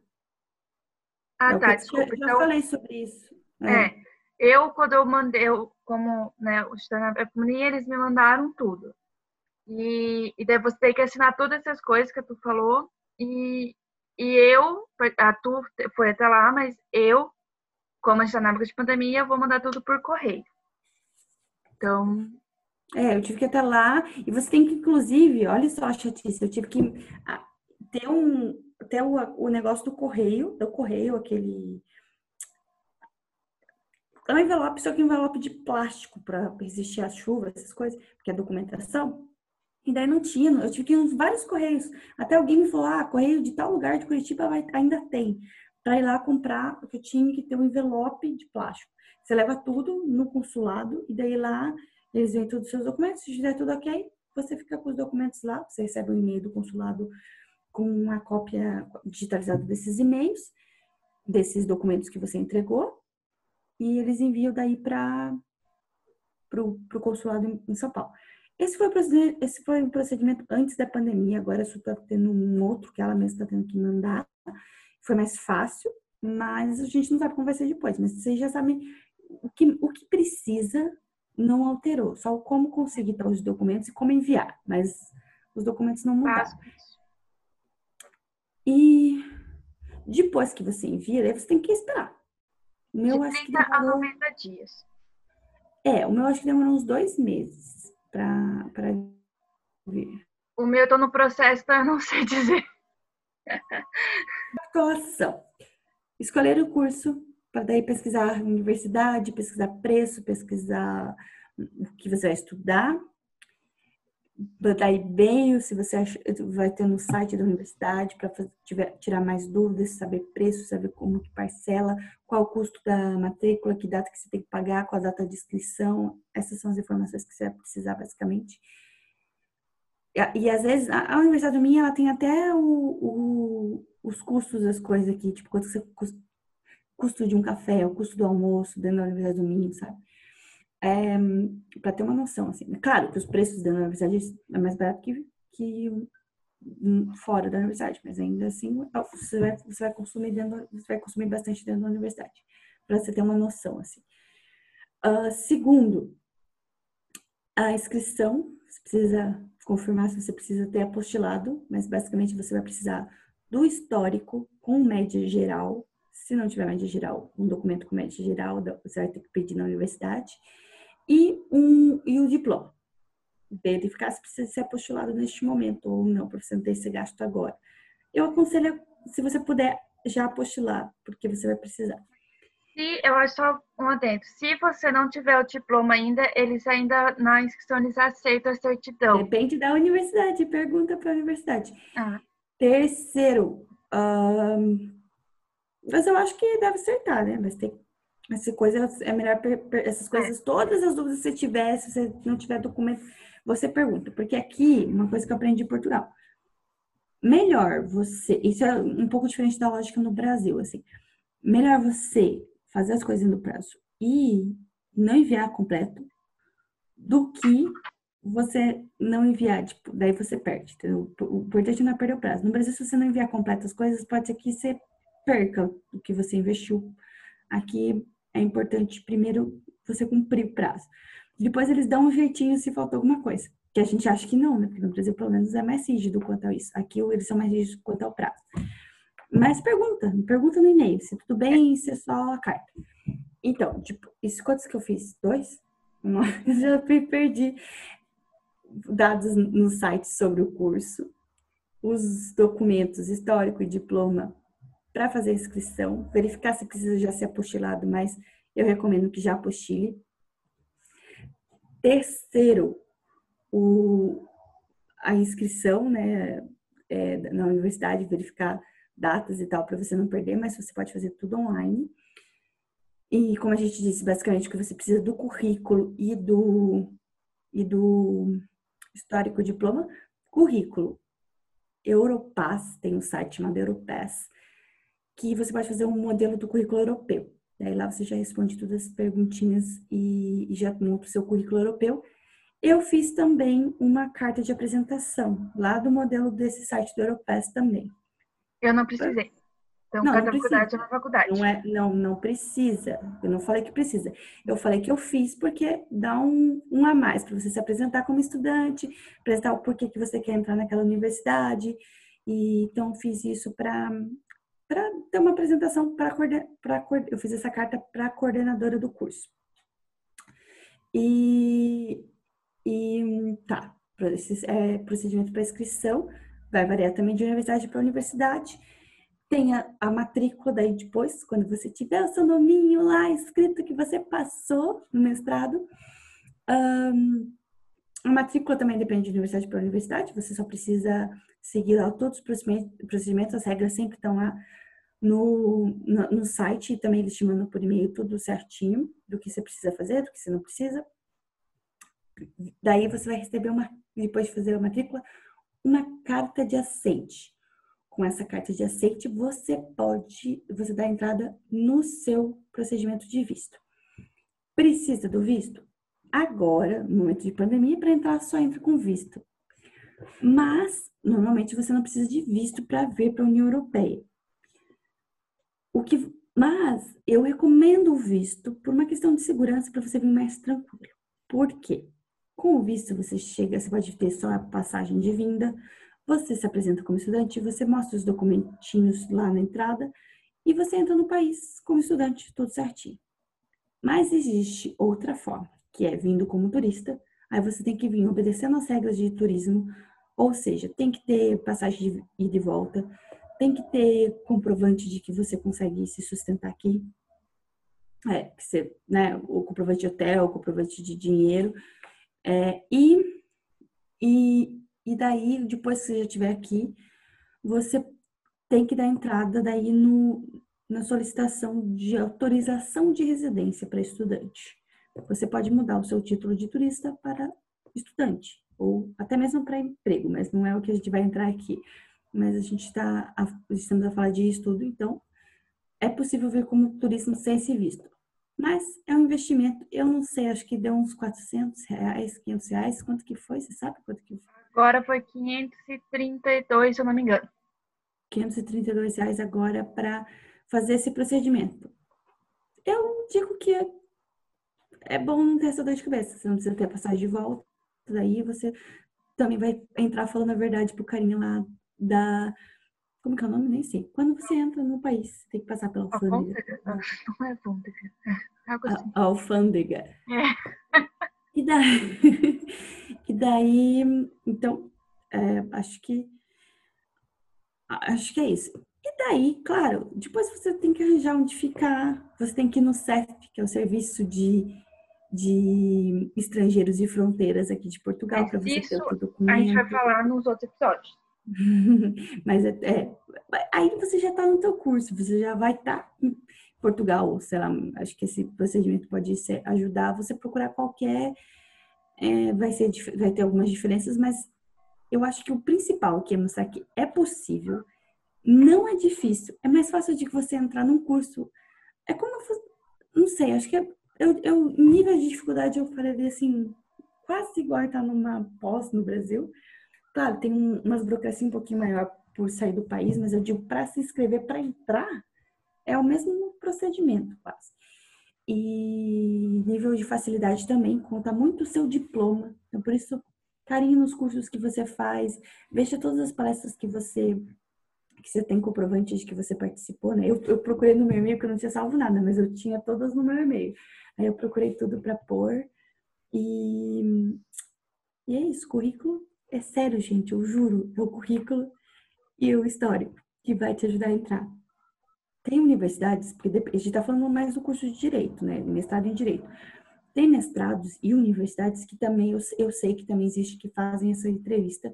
Ah, É tá, eu desculpa. Já, já Então, falei sobre isso. É, eu quando eu mandei, eu, como né, o stand-up comedy, eles me mandaram tudo. E, e daí você tem que assinar todas essas coisas que tu falou. E, e eu, a tu foi até lá, mas eu, como a gente na época de pandemia, eu vou mandar tudo por correio. Então, É, eu tive que ir até lá. E você tem que, inclusive, olha só a chatice, eu tive que ah, ter um ter o, o negócio do correio, do correio, aquele. Um envelope, só que envelope de plástico para resistir às chuvas, essas coisas, porque é documentação. E daí não tinha, eu tive que ir nos vários correios. Até alguém me falou: ah, correio de tal lugar de Curitiba vai- ainda tem. Para ir lá comprar, porque eu tinha que ter um envelope de plástico. Você leva tudo no consulado e daí lá eles veem todos os seus documentos, se tiver tudo ok, você fica com os documentos lá, você recebe um e-mail do consulado com uma cópia digitalizada desses e-mails, desses documentos que você entregou, e eles enviam daí para o consulado em, São Paulo. Esse foi, esse foi o procedimento antes da pandemia, agora só está tendo um outro que ela mesma está tendo que mandar. Foi mais fácil, mas a gente não sabe como vai ser depois. Mas vocês já sabem o que, o que precisa não alterou, só como conseguir tal os documentos e como enviar, mas os documentos não mudaram. E depois que você envia, você tem que esperar. O De meu acho que 30 a demorou. 90 dias. É, o meu acho que demorou uns dois meses pra vir. O meu eu tô no processo, então eu não sei dizer. Situação. Escolher o curso para daí pesquisar universidade, pesquisar preço, pesquisar o que você vai estudar, mandar e-mail se você acha- vai ter no site da universidade para tirar mais dúvidas, saber preço, saber como que parcela, qual o custo da matrícula, que data que você tem que pagar, qual a data de inscrição. Essas são as informações que você vai precisar basicamente. E, e às vezes a, a universidade minha ela tem até o, o- os custos das coisas aqui, tipo quanto você cus- custo de um café, o custo do almoço dentro da universidade do Minho, sabe? É, para ter uma noção, assim. Claro que os preços da universidade é mais barato que, que fora da universidade, mas ainda assim você vai, você vai consumir dentro, você vai consumir bastante dentro da universidade, para você ter uma noção, assim. Ah, segundo, a inscrição, você precisa confirmar se você precisa ter apostilado, mas basicamente você vai precisar do histórico com média geral. Se não tiver média geral, um documento com média geral, você vai ter que pedir na universidade. E, um, e o diploma. Verificar se precisa ser apostolado neste momento ou não, para você não ter esse gasto agora. Eu aconselho, se você puder, já apostilar, porque você vai precisar. Se, eu acho só um adendo. Se você não tiver o diploma ainda, eles ainda, na inscrição, eles aceitam a certidão. Depende da universidade, pergunta para a universidade. Ah, Terceiro, ahn, mas eu acho que deve acertar, né? Mas tem essa coisa é melhor essas coisas, todas as dúvidas que você tiver, se você não tiver documento, você pergunta, porque aqui uma coisa que eu aprendi em Portugal, melhor você, isso é um pouco diferente da lógica no Brasil, assim, melhor você fazer as coisas no prazo e não enviar completo do que você não enviar, tipo, daí você perde, entendeu? O importante não é perder o prazo. No Brasil, se você não enviar completo as coisas, pode ser que você perca o que você investiu. Aqui é importante primeiro você cumprir o prazo. Depois eles dão um jeitinho se faltou alguma coisa. Que a gente acha que não, né? Porque no Brasil, pelo menos, é mais rígido quanto a isso. Aqui eles são mais rígidos quanto ao prazo. Mas pergunta, pergunta no e-mail. Se tudo bem, se é só a carta. Então, tipo, isso quantos que eu fiz? Dois? mas já perdi. Dados no site sobre o curso, os documentos histórico e diploma para fazer a inscrição, verificar se precisa já ser apostilado, mas eu recomendo que já apostile. Terceiro, o, a inscrição né, é, na universidade, verificar datas e tal, para você não perder, mas você pode fazer tudo online. E como a gente disse, basicamente, que você precisa do currículo e do, e do histórico diploma. Currículo. Europass, tem um site chamado Europass, que você pode fazer um modelo do currículo europeu. Daí lá você já responde todas as perguntinhas e, e já monta o seu currículo europeu. Eu fiz também uma carta de apresentação, lá do modelo desse site do Europass também. Eu não precisei. Então, Não, cada não faculdade é uma faculdade. Não, é, não, não precisa. Eu não falei que precisa. Eu falei que eu fiz porque dá um, um a mais para você se apresentar como estudante, apresentar o porquê que você quer entrar naquela universidade. E, então, fiz isso para ter uma apresentação para eu fiz essa carta para a coordenadora do curso. E, e tá, esse, é, procedimento para inscrição vai variar também de universidade para universidade tem a, a, matrícula daí depois, quando você tiver o seu nominho lá escrito que você passou no mestrado. Um, a matrícula também depende de universidade para universidade, você só precisa seguir lá todos os procedimentos, as regras sempre estão lá no, no, no site e também eles te mandam por e-mail tudo certinho do que você precisa fazer, do que você não precisa. Daí você vai receber uma, depois de fazer a matrícula, uma carta de aceite com essa carta de aceite, você pode, você dá entrada no seu procedimento de visto. Precisa do visto? Agora, no momento de pandemia, para entrar só entra com visto. Mas, normalmente, você não precisa de visto para vir para a União Europeia. O que, mas, eu recomendo o visto por uma questão de segurança para você vir mais tranquilo. Por quê? Com o visto, você chega, você pode ter só a passagem de vinda, você se apresenta como estudante, você mostra os documentinhos lá na entrada e você entra no país como estudante, tudo certinho. Mas existe outra forma, que é vindo como turista. Aí você tem que vir obedecendo as regras de turismo, ou seja, tem que ter passagem de ida e volta, tem que ter comprovante de que você consegue se sustentar aqui. É, que você, né, o comprovante de hotel, o comprovante de dinheiro. É, e, e e daí, depois que você já estiver aqui, você tem que dar entrada daí no, na solicitação de autorização de residência para estudante. Você pode mudar o seu título de turista para estudante, ou até mesmo para emprego, mas não é o que a gente vai entrar aqui. Mas a gente está, estamos a falar de estudo, então é possível ver como turismo sem esse visto. Mas é um investimento, eu não sei, acho que deu uns 400 reais, 500 reais, quanto que foi? Você sabe quanto que foi? Agora foi 532, se eu não me engano. 532 reais agora para fazer esse procedimento. Eu digo que é, é bom não ter essa dor de cabeça. Você não precisa ter passagem de volta. Daí você também vai entrar falando a verdade pro carinha lá da. Como que é o nome? Nem sei. Quando você entra no país, tem que passar pela alfândega. Não é alfândega. É algo assim. A, alfândega. É. E daí, e daí então, é, acho que acho que é isso. E daí, claro, depois você tem que arranjar onde ficar, você tem que ir no CEF, que é o Serviço de, de Estrangeiros e Fronteiras aqui de Portugal, para você ter o documento. A gente vai falar nos outros episódios. Mas é, é, aí você já está no teu curso, você já vai estar tá em Portugal, sei lá, acho que esse procedimento pode ser, ajudar você procurar qualquer é, vai, ser, vai ter algumas diferenças, mas eu acho que o principal que é mostrar que é possível, não é difícil, é mais fácil de você entrar num curso. É como, não sei, acho que é, eu, eu, nível de dificuldade eu falaria assim, quase igual estar numa pós no Brasil. Claro, tem um, umas burocracia um pouquinho maior por sair do país, mas eu digo para se inscrever, para entrar, é o mesmo procedimento quase. E nível de facilidade também conta muito o seu diploma. Então, por isso, carinho nos cursos que você faz, veja todas as palestras que você que você tem comprovante de que você participou, né? Eu, eu procurei no meu e-mail, porque eu não tinha salvo nada, mas eu tinha todas no meu e-mail. Aí eu procurei tudo para pôr. E, e é isso, currículo é sério, gente, eu juro, é o currículo e o histórico que vai te ajudar a entrar. Tem universidades, porque a gente está falando mais do curso de Direito, né? Mestrado em Direito. Tem mestrados e universidades que também, eu, eu sei que também existe, que fazem essa entrevista,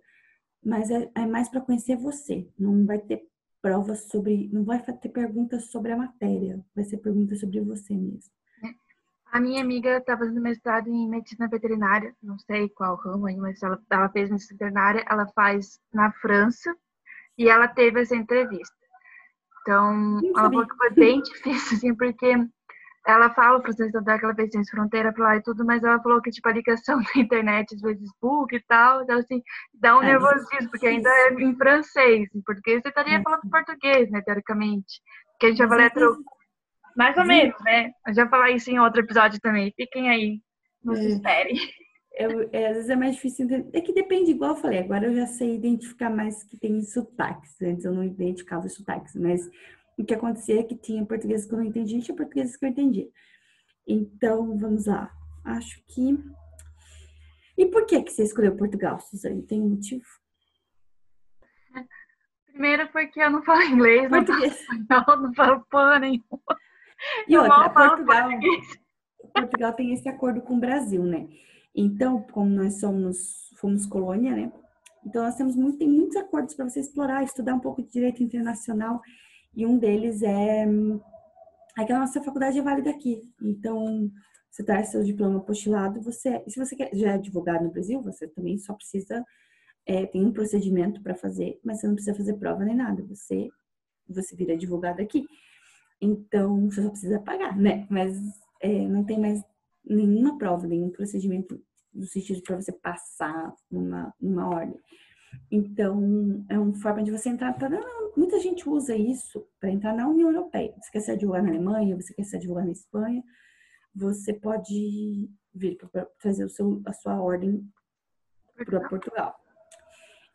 mas é, é mais para conhecer você. Não vai ter provas sobre, não vai ter perguntas sobre a matéria, vai ser perguntas sobre você mesmo. A minha amiga está fazendo mestrado em medicina veterinária, não sei qual ramo aí, mas ela, ela fez medicina veterinária, ela faz na França e ela teve essa entrevista. Então, ela falou que foi bem difícil, assim, porque ela fala o francês da que ela fez ciência fronteira pra lá e tudo, mas ela falou que, tipo, a ligação na internet, às vezes, book e tal, então, assim, dá um é, nervosismo, porque ainda é em francês, em português você estaria é. falando português, né, teoricamente, porque a gente já vai letro... Mais ou menos, né? Gente vai falar isso em outro episódio também, fiquem aí, nos é. esperem. é, às vezes é mais difícil entender. É que depende, igual eu falei, agora eu já sei identificar mais que tem sotaques. Antes eu não identificava os sotaques, mas o que acontecia é que tinha português que eu não entendia e tinha português que eu entendia. Então, vamos lá. Acho que. E por que, que você escolheu Portugal, Suzane? Tem um motivo? Primeiro porque eu não falo inglês, português. não falo, não falo porra nenhuma. E outra, Portugal, Portugal tem esse acordo com o Brasil, né? Então, como nós somos, fomos colônia, né? Então, nós temos muito, tem muitos acordos para você explorar, estudar um pouco de direito internacional. E um deles é, é que a nossa faculdade é válida aqui. Então, você traz seu diploma postilado, você, se você quer, já é advogado no Brasil, você também só precisa, é, tem um procedimento para fazer, mas você não precisa fazer prova nem nada. Você, você vira advogado aqui. Então, você só precisa pagar, né? Mas é, não tem mais nenhuma prova, nenhum procedimento no sentido para você passar numa, numa ordem. Então, é uma forma de você entrar. Pra, muita gente usa isso para entrar na União Europeia. Você quer ser advogado na Alemanha, você quer ser advogado na Espanha, você pode vir para trazer o seu, a sua ordem para Portugal.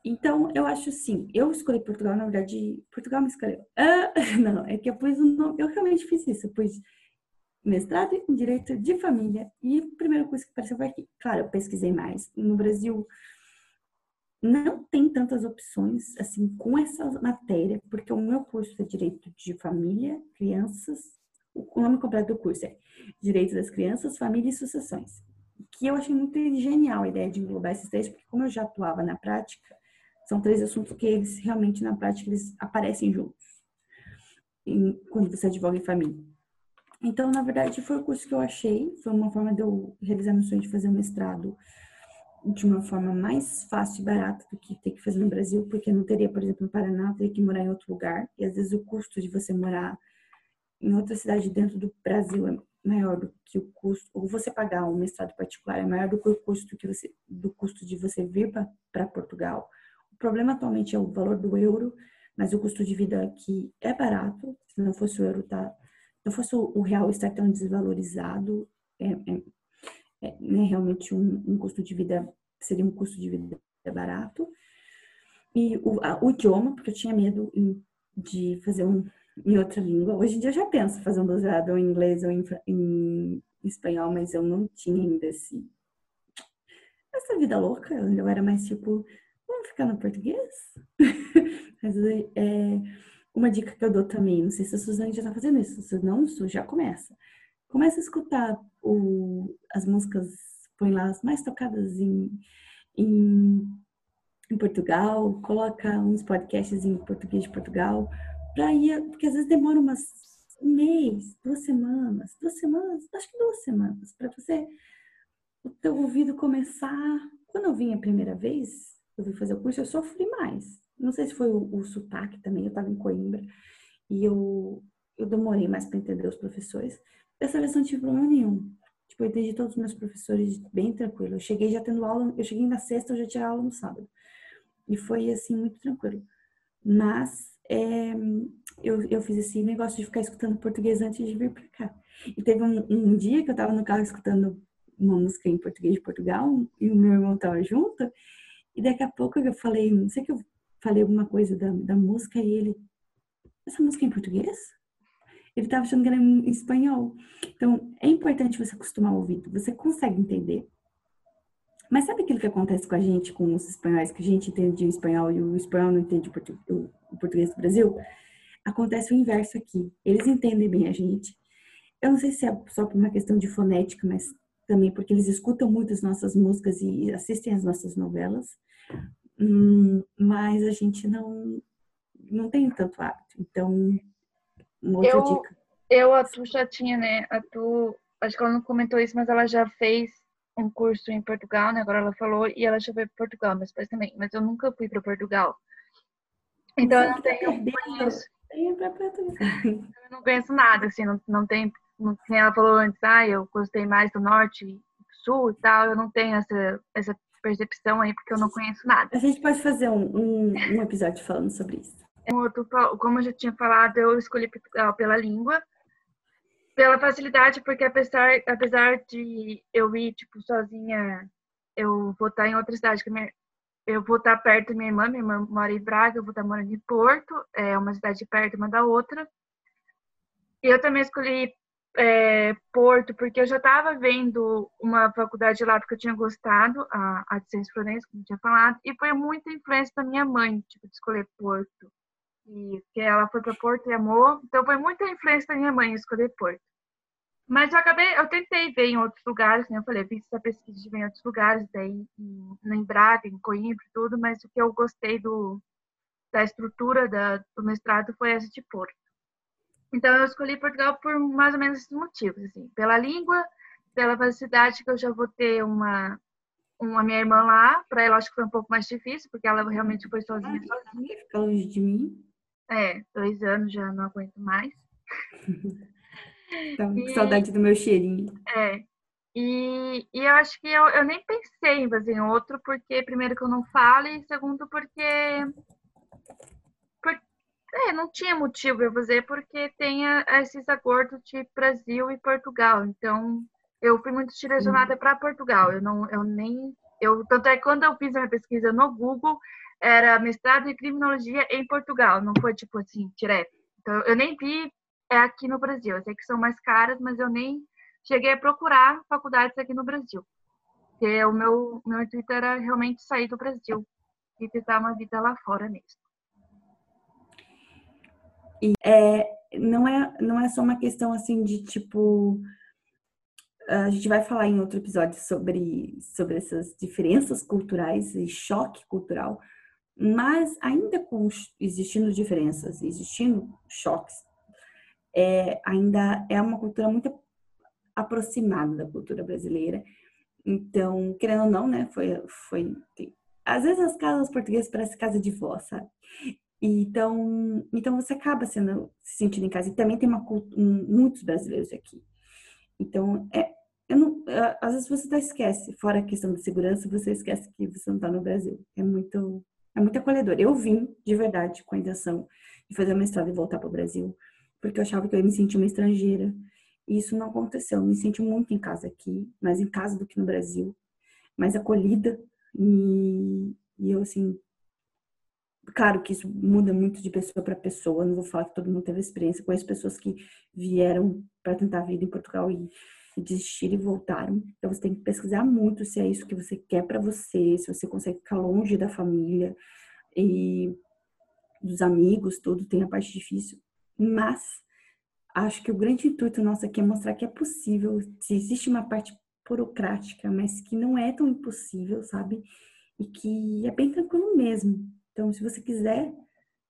Então, eu acho assim, eu escolhi Portugal, na verdade, Portugal me escolheu. Ah, não, é que eu pus um nome, eu realmente fiz isso, eu pus mestrado em Direito de Família e a primeira coisa que apareceu foi aqui. Claro, eu pesquisei mais. No Brasil não tem tantas opções assim com essa matéria, porque o meu curso é Direito de Família, Crianças, o nome completo do curso é Direito das Crianças, Família e Sucessões. Que eu achei muito genial a ideia de englobar esses três, porque como eu já atuava na prática, são três assuntos que eles realmente na prática eles aparecem juntos. quando você advoga em família. Então, na verdade, foi o curso que eu achei, foi uma forma de eu realizar meu sonho de fazer um mestrado de uma forma mais fácil e barata do que ter que fazer no Brasil, porque não teria, por exemplo, no Paraná, teria que morar em outro lugar, e às vezes o custo de você morar em outra cidade dentro do Brasil é maior do que o custo, ou você pagar um mestrado particular é maior do que o custo que você, do custo de você vir para Portugal. O problema atualmente é o valor do euro, mas o custo de vida aqui é barato, se não fosse o euro, tá não fosse o real estar tão desvalorizado, é, é, é né, realmente um, um, custo de vida, seria um custo de vida barato. E o, a, o idioma, porque eu tinha medo de fazer um em outra língua. Hoje em dia eu já penso fazer um doutorado em inglês ou em, em, espanhol, mas eu não tinha ainda esse, essa vida louca. Eu era mais tipo, vamos ficar no português? mas é, uma dica que eu dou também, não sei se a Suzane já tá fazendo isso, se não, já começa. Começa a escutar o, as músicas, põe lá as mais tocadas em, em, em Portugal, coloca uns podcasts em português de Portugal, pra ir, porque às vezes demora umas um mês, duas semanas, duas semanas, acho que duas semanas, para você, o teu ouvido começar. Quando eu vim a primeira vez, eu vim fazer o curso, eu sofri mais não sei se foi o, o sotaque também, eu estava em Coimbra e eu, eu demorei mais para entender os professores. Dessa vez não tive problema nenhum. Tipo, eu entendi todos os meus professores bem tranquilo. Eu cheguei já tendo aula, eu cheguei na sexta, eu já tinha aula no sábado. E foi assim, muito tranquilo. Mas é, eu, eu fiz esse negócio de ficar escutando português antes de vir para cá. E teve um, um, dia que eu estava no carro escutando uma música em português de Portugal e o meu irmão estava junto. E daqui a pouco eu falei, não sei que eu falei alguma coisa da, da música e ele, essa música é em português? Ele estava achando que era em espanhol. Então, é importante você acostumar o ouvido. Você consegue entender, Mas sabe aquilo que acontece com a gente, com os espanhóis, que a gente entende o espanhol e o espanhol não entende o portu- o o português do Brasil? Acontece o inverso aqui. Eles entendem bem a gente. Eu não sei se é só por uma questão de fonética, mas também porque eles escutam muito as nossas músicas e assistem as nossas novelas. Hum, mas a gente não, não tem tanto hábito. Então, uma outra Eu- dica. Eu, a Tu já tinha, né? A Tu, acho que ela não comentou isso, mas ela já fez um curso em Portugal, né? Agora ela falou, e ela já foi para Portugal, meus pais também. Mas eu nunca fui para Portugal. Então eu não tenho conheço, eu não conheço nada, assim, não, não tem. Não, ela falou antes, ah, eu gostei mais do norte e do sul e tal. Eu não tenho essa, essa percepção aí, porque eu não conheço nada. A gente pode fazer um, um, um episódio falando sobre isso. Outro fa- como eu já tinha falado, eu escolhi Portugal pela língua, pela facilidade, porque apesar, apesar de eu ir, tipo, sozinha, eu vou estar em outra cidade, que minha, eu vou estar perto da minha irmã, minha irmã mora em Braga, eu vou estar morando em Porto, é uma cidade perto uma da outra. E eu também escolhi é, Porto, porque eu já estava vendo uma faculdade lá, porque eu tinha gostado, a, a de Ciências Forenses, como eu tinha falado, e foi muita influência da minha mãe, tipo, de escolher Porto e que ela foi para Porto e amou. Então foi muita influência da minha mãe escolher Porto. Mas eu acabei, eu tentei ver em outros lugares, né? Eu falei, fiz essa pesquisa de ver em outros lugares, daí em, em Braga, em Coimbra tudo, mas o que eu gostei do, da estrutura da, do mestrado foi essa de Porto. Então eu escolhi Portugal por mais ou menos esses motivos, assim, pela língua, pela facilidade que eu já vou ter uma uma minha irmã lá, para ela acho que foi um pouco mais difícil, porque ela realmente foi sozinha, sozinha. Quer ficar longe de mim? É, dois anos já não aguento mais. Com E- saudade do meu cheirinho. É. E, e eu acho que eu, eu nem pensei em fazer outro, porque primeiro que eu não falo, e segundo porque. por- é, não tinha motivo eu fazer, porque tem esses acordos de Brasil e Portugal. Então, eu fui muito direcionada para Portugal. Eu não, eu nem. Eu, tanto é que quando eu fiz a minha pesquisa no Google, era mestrado em criminologia em Portugal, não foi tipo assim, direto. Então, eu nem vi é aqui no Brasil. Eu sei que são mais caras, mas eu nem cheguei a procurar faculdades aqui no Brasil. Porque o meu, meu intuito era realmente sair do Brasil e tentar uma vida lá fora mesmo. Não é, não é só uma questão assim de tipo. A gente vai falar em outro episódio sobre, sobre essas diferenças culturais e choque cultural, mas ainda com existindo diferenças, existindo choques, é, ainda é uma cultura muito aproximada da cultura brasileira. Então, querendo ou não, né, foi, foi tem- às vezes as casas portuguesas parecem casa de vó, sabe? Então, então você acaba sendo se sentindo em casa. E também tem uma um- muitos brasileiros aqui. Então, é, não, é, às vezes você até esquece, fora a questão da segurança, você esquece que você não está no Brasil. É muito, é muito acolhedor. Eu vim de verdade com a intenção de fazer uma mestrado e voltar para o Brasil, porque eu achava que eu ia me sentir uma estrangeira. E isso não aconteceu. Eu me senti muito em casa aqui, mais em casa do que no Brasil, mais acolhida. E, e eu, assim, claro que isso muda muito de pessoa para pessoa. Não vou falar que todo mundo teve experiência. Conheço pessoas que vieram para tentar a vida em Portugal e, e desistiram e voltaram. Então você tem que pesquisar muito se é isso que você quer para você, se você consegue ficar longe da família e dos amigos, tudo tem a parte difícil. Mas acho que o grande intuito nosso aqui é mostrar que é possível, se existe uma parte burocrática, mas que não é tão impossível, sabe? E que é bem tranquilo mesmo. Então, se você quiser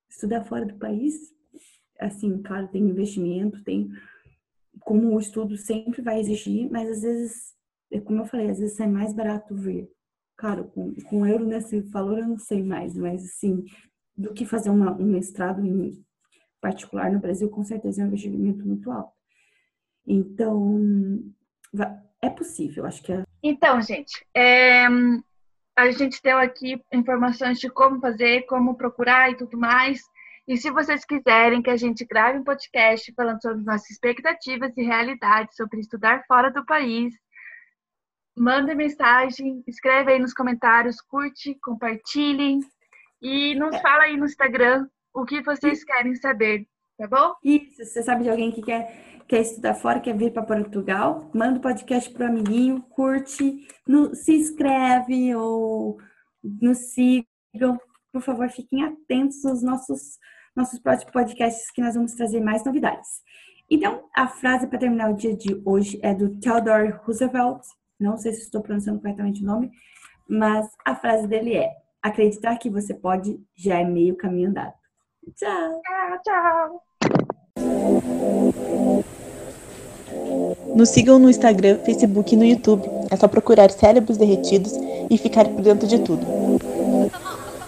estudar fora do país, assim, claro, tem investimento, tem como o estudo sempre vai exigir, mas às vezes, é como eu falei, às vezes é mais barato vir. Claro, com, com euro nesse valor eu não sei mais, mas assim, do que fazer uma, um mestrado em particular no Brasil, com certeza é um investimento muito alto. Então, é possível, acho que é. Então, gente, é, a gente deu aqui informações de como fazer, como procurar e tudo mais. E se vocês quiserem que a gente grave um podcast falando sobre nossas expectativas e realidades sobre estudar fora do país, manda mensagem, escreve aí nos comentários, curte, compartilhem e nos fala aí no Instagram o que vocês querem saber Tá bom? Isso, se você sabe de alguém que quer, quer estudar fora, quer vir para Portugal, manda o podcast pro amiguinho, curte, no, se inscreve ou nos sigam. Por favor, fiquem atentos aos nossos, nossos próximos podcasts que nós vamos trazer mais novidades. Então, a frase para terminar o dia de hoje é do Theodore Roosevelt. Não sei se estou pronunciando corretamente o nome, mas a frase dele é: acreditar que você pode já é meio caminho andado. Tchau. Tchau, tchau. Nos sigam no Instagram, Facebook e no YouTube. É só procurar Cérebros Derretidos e ficar por dentro de tudo.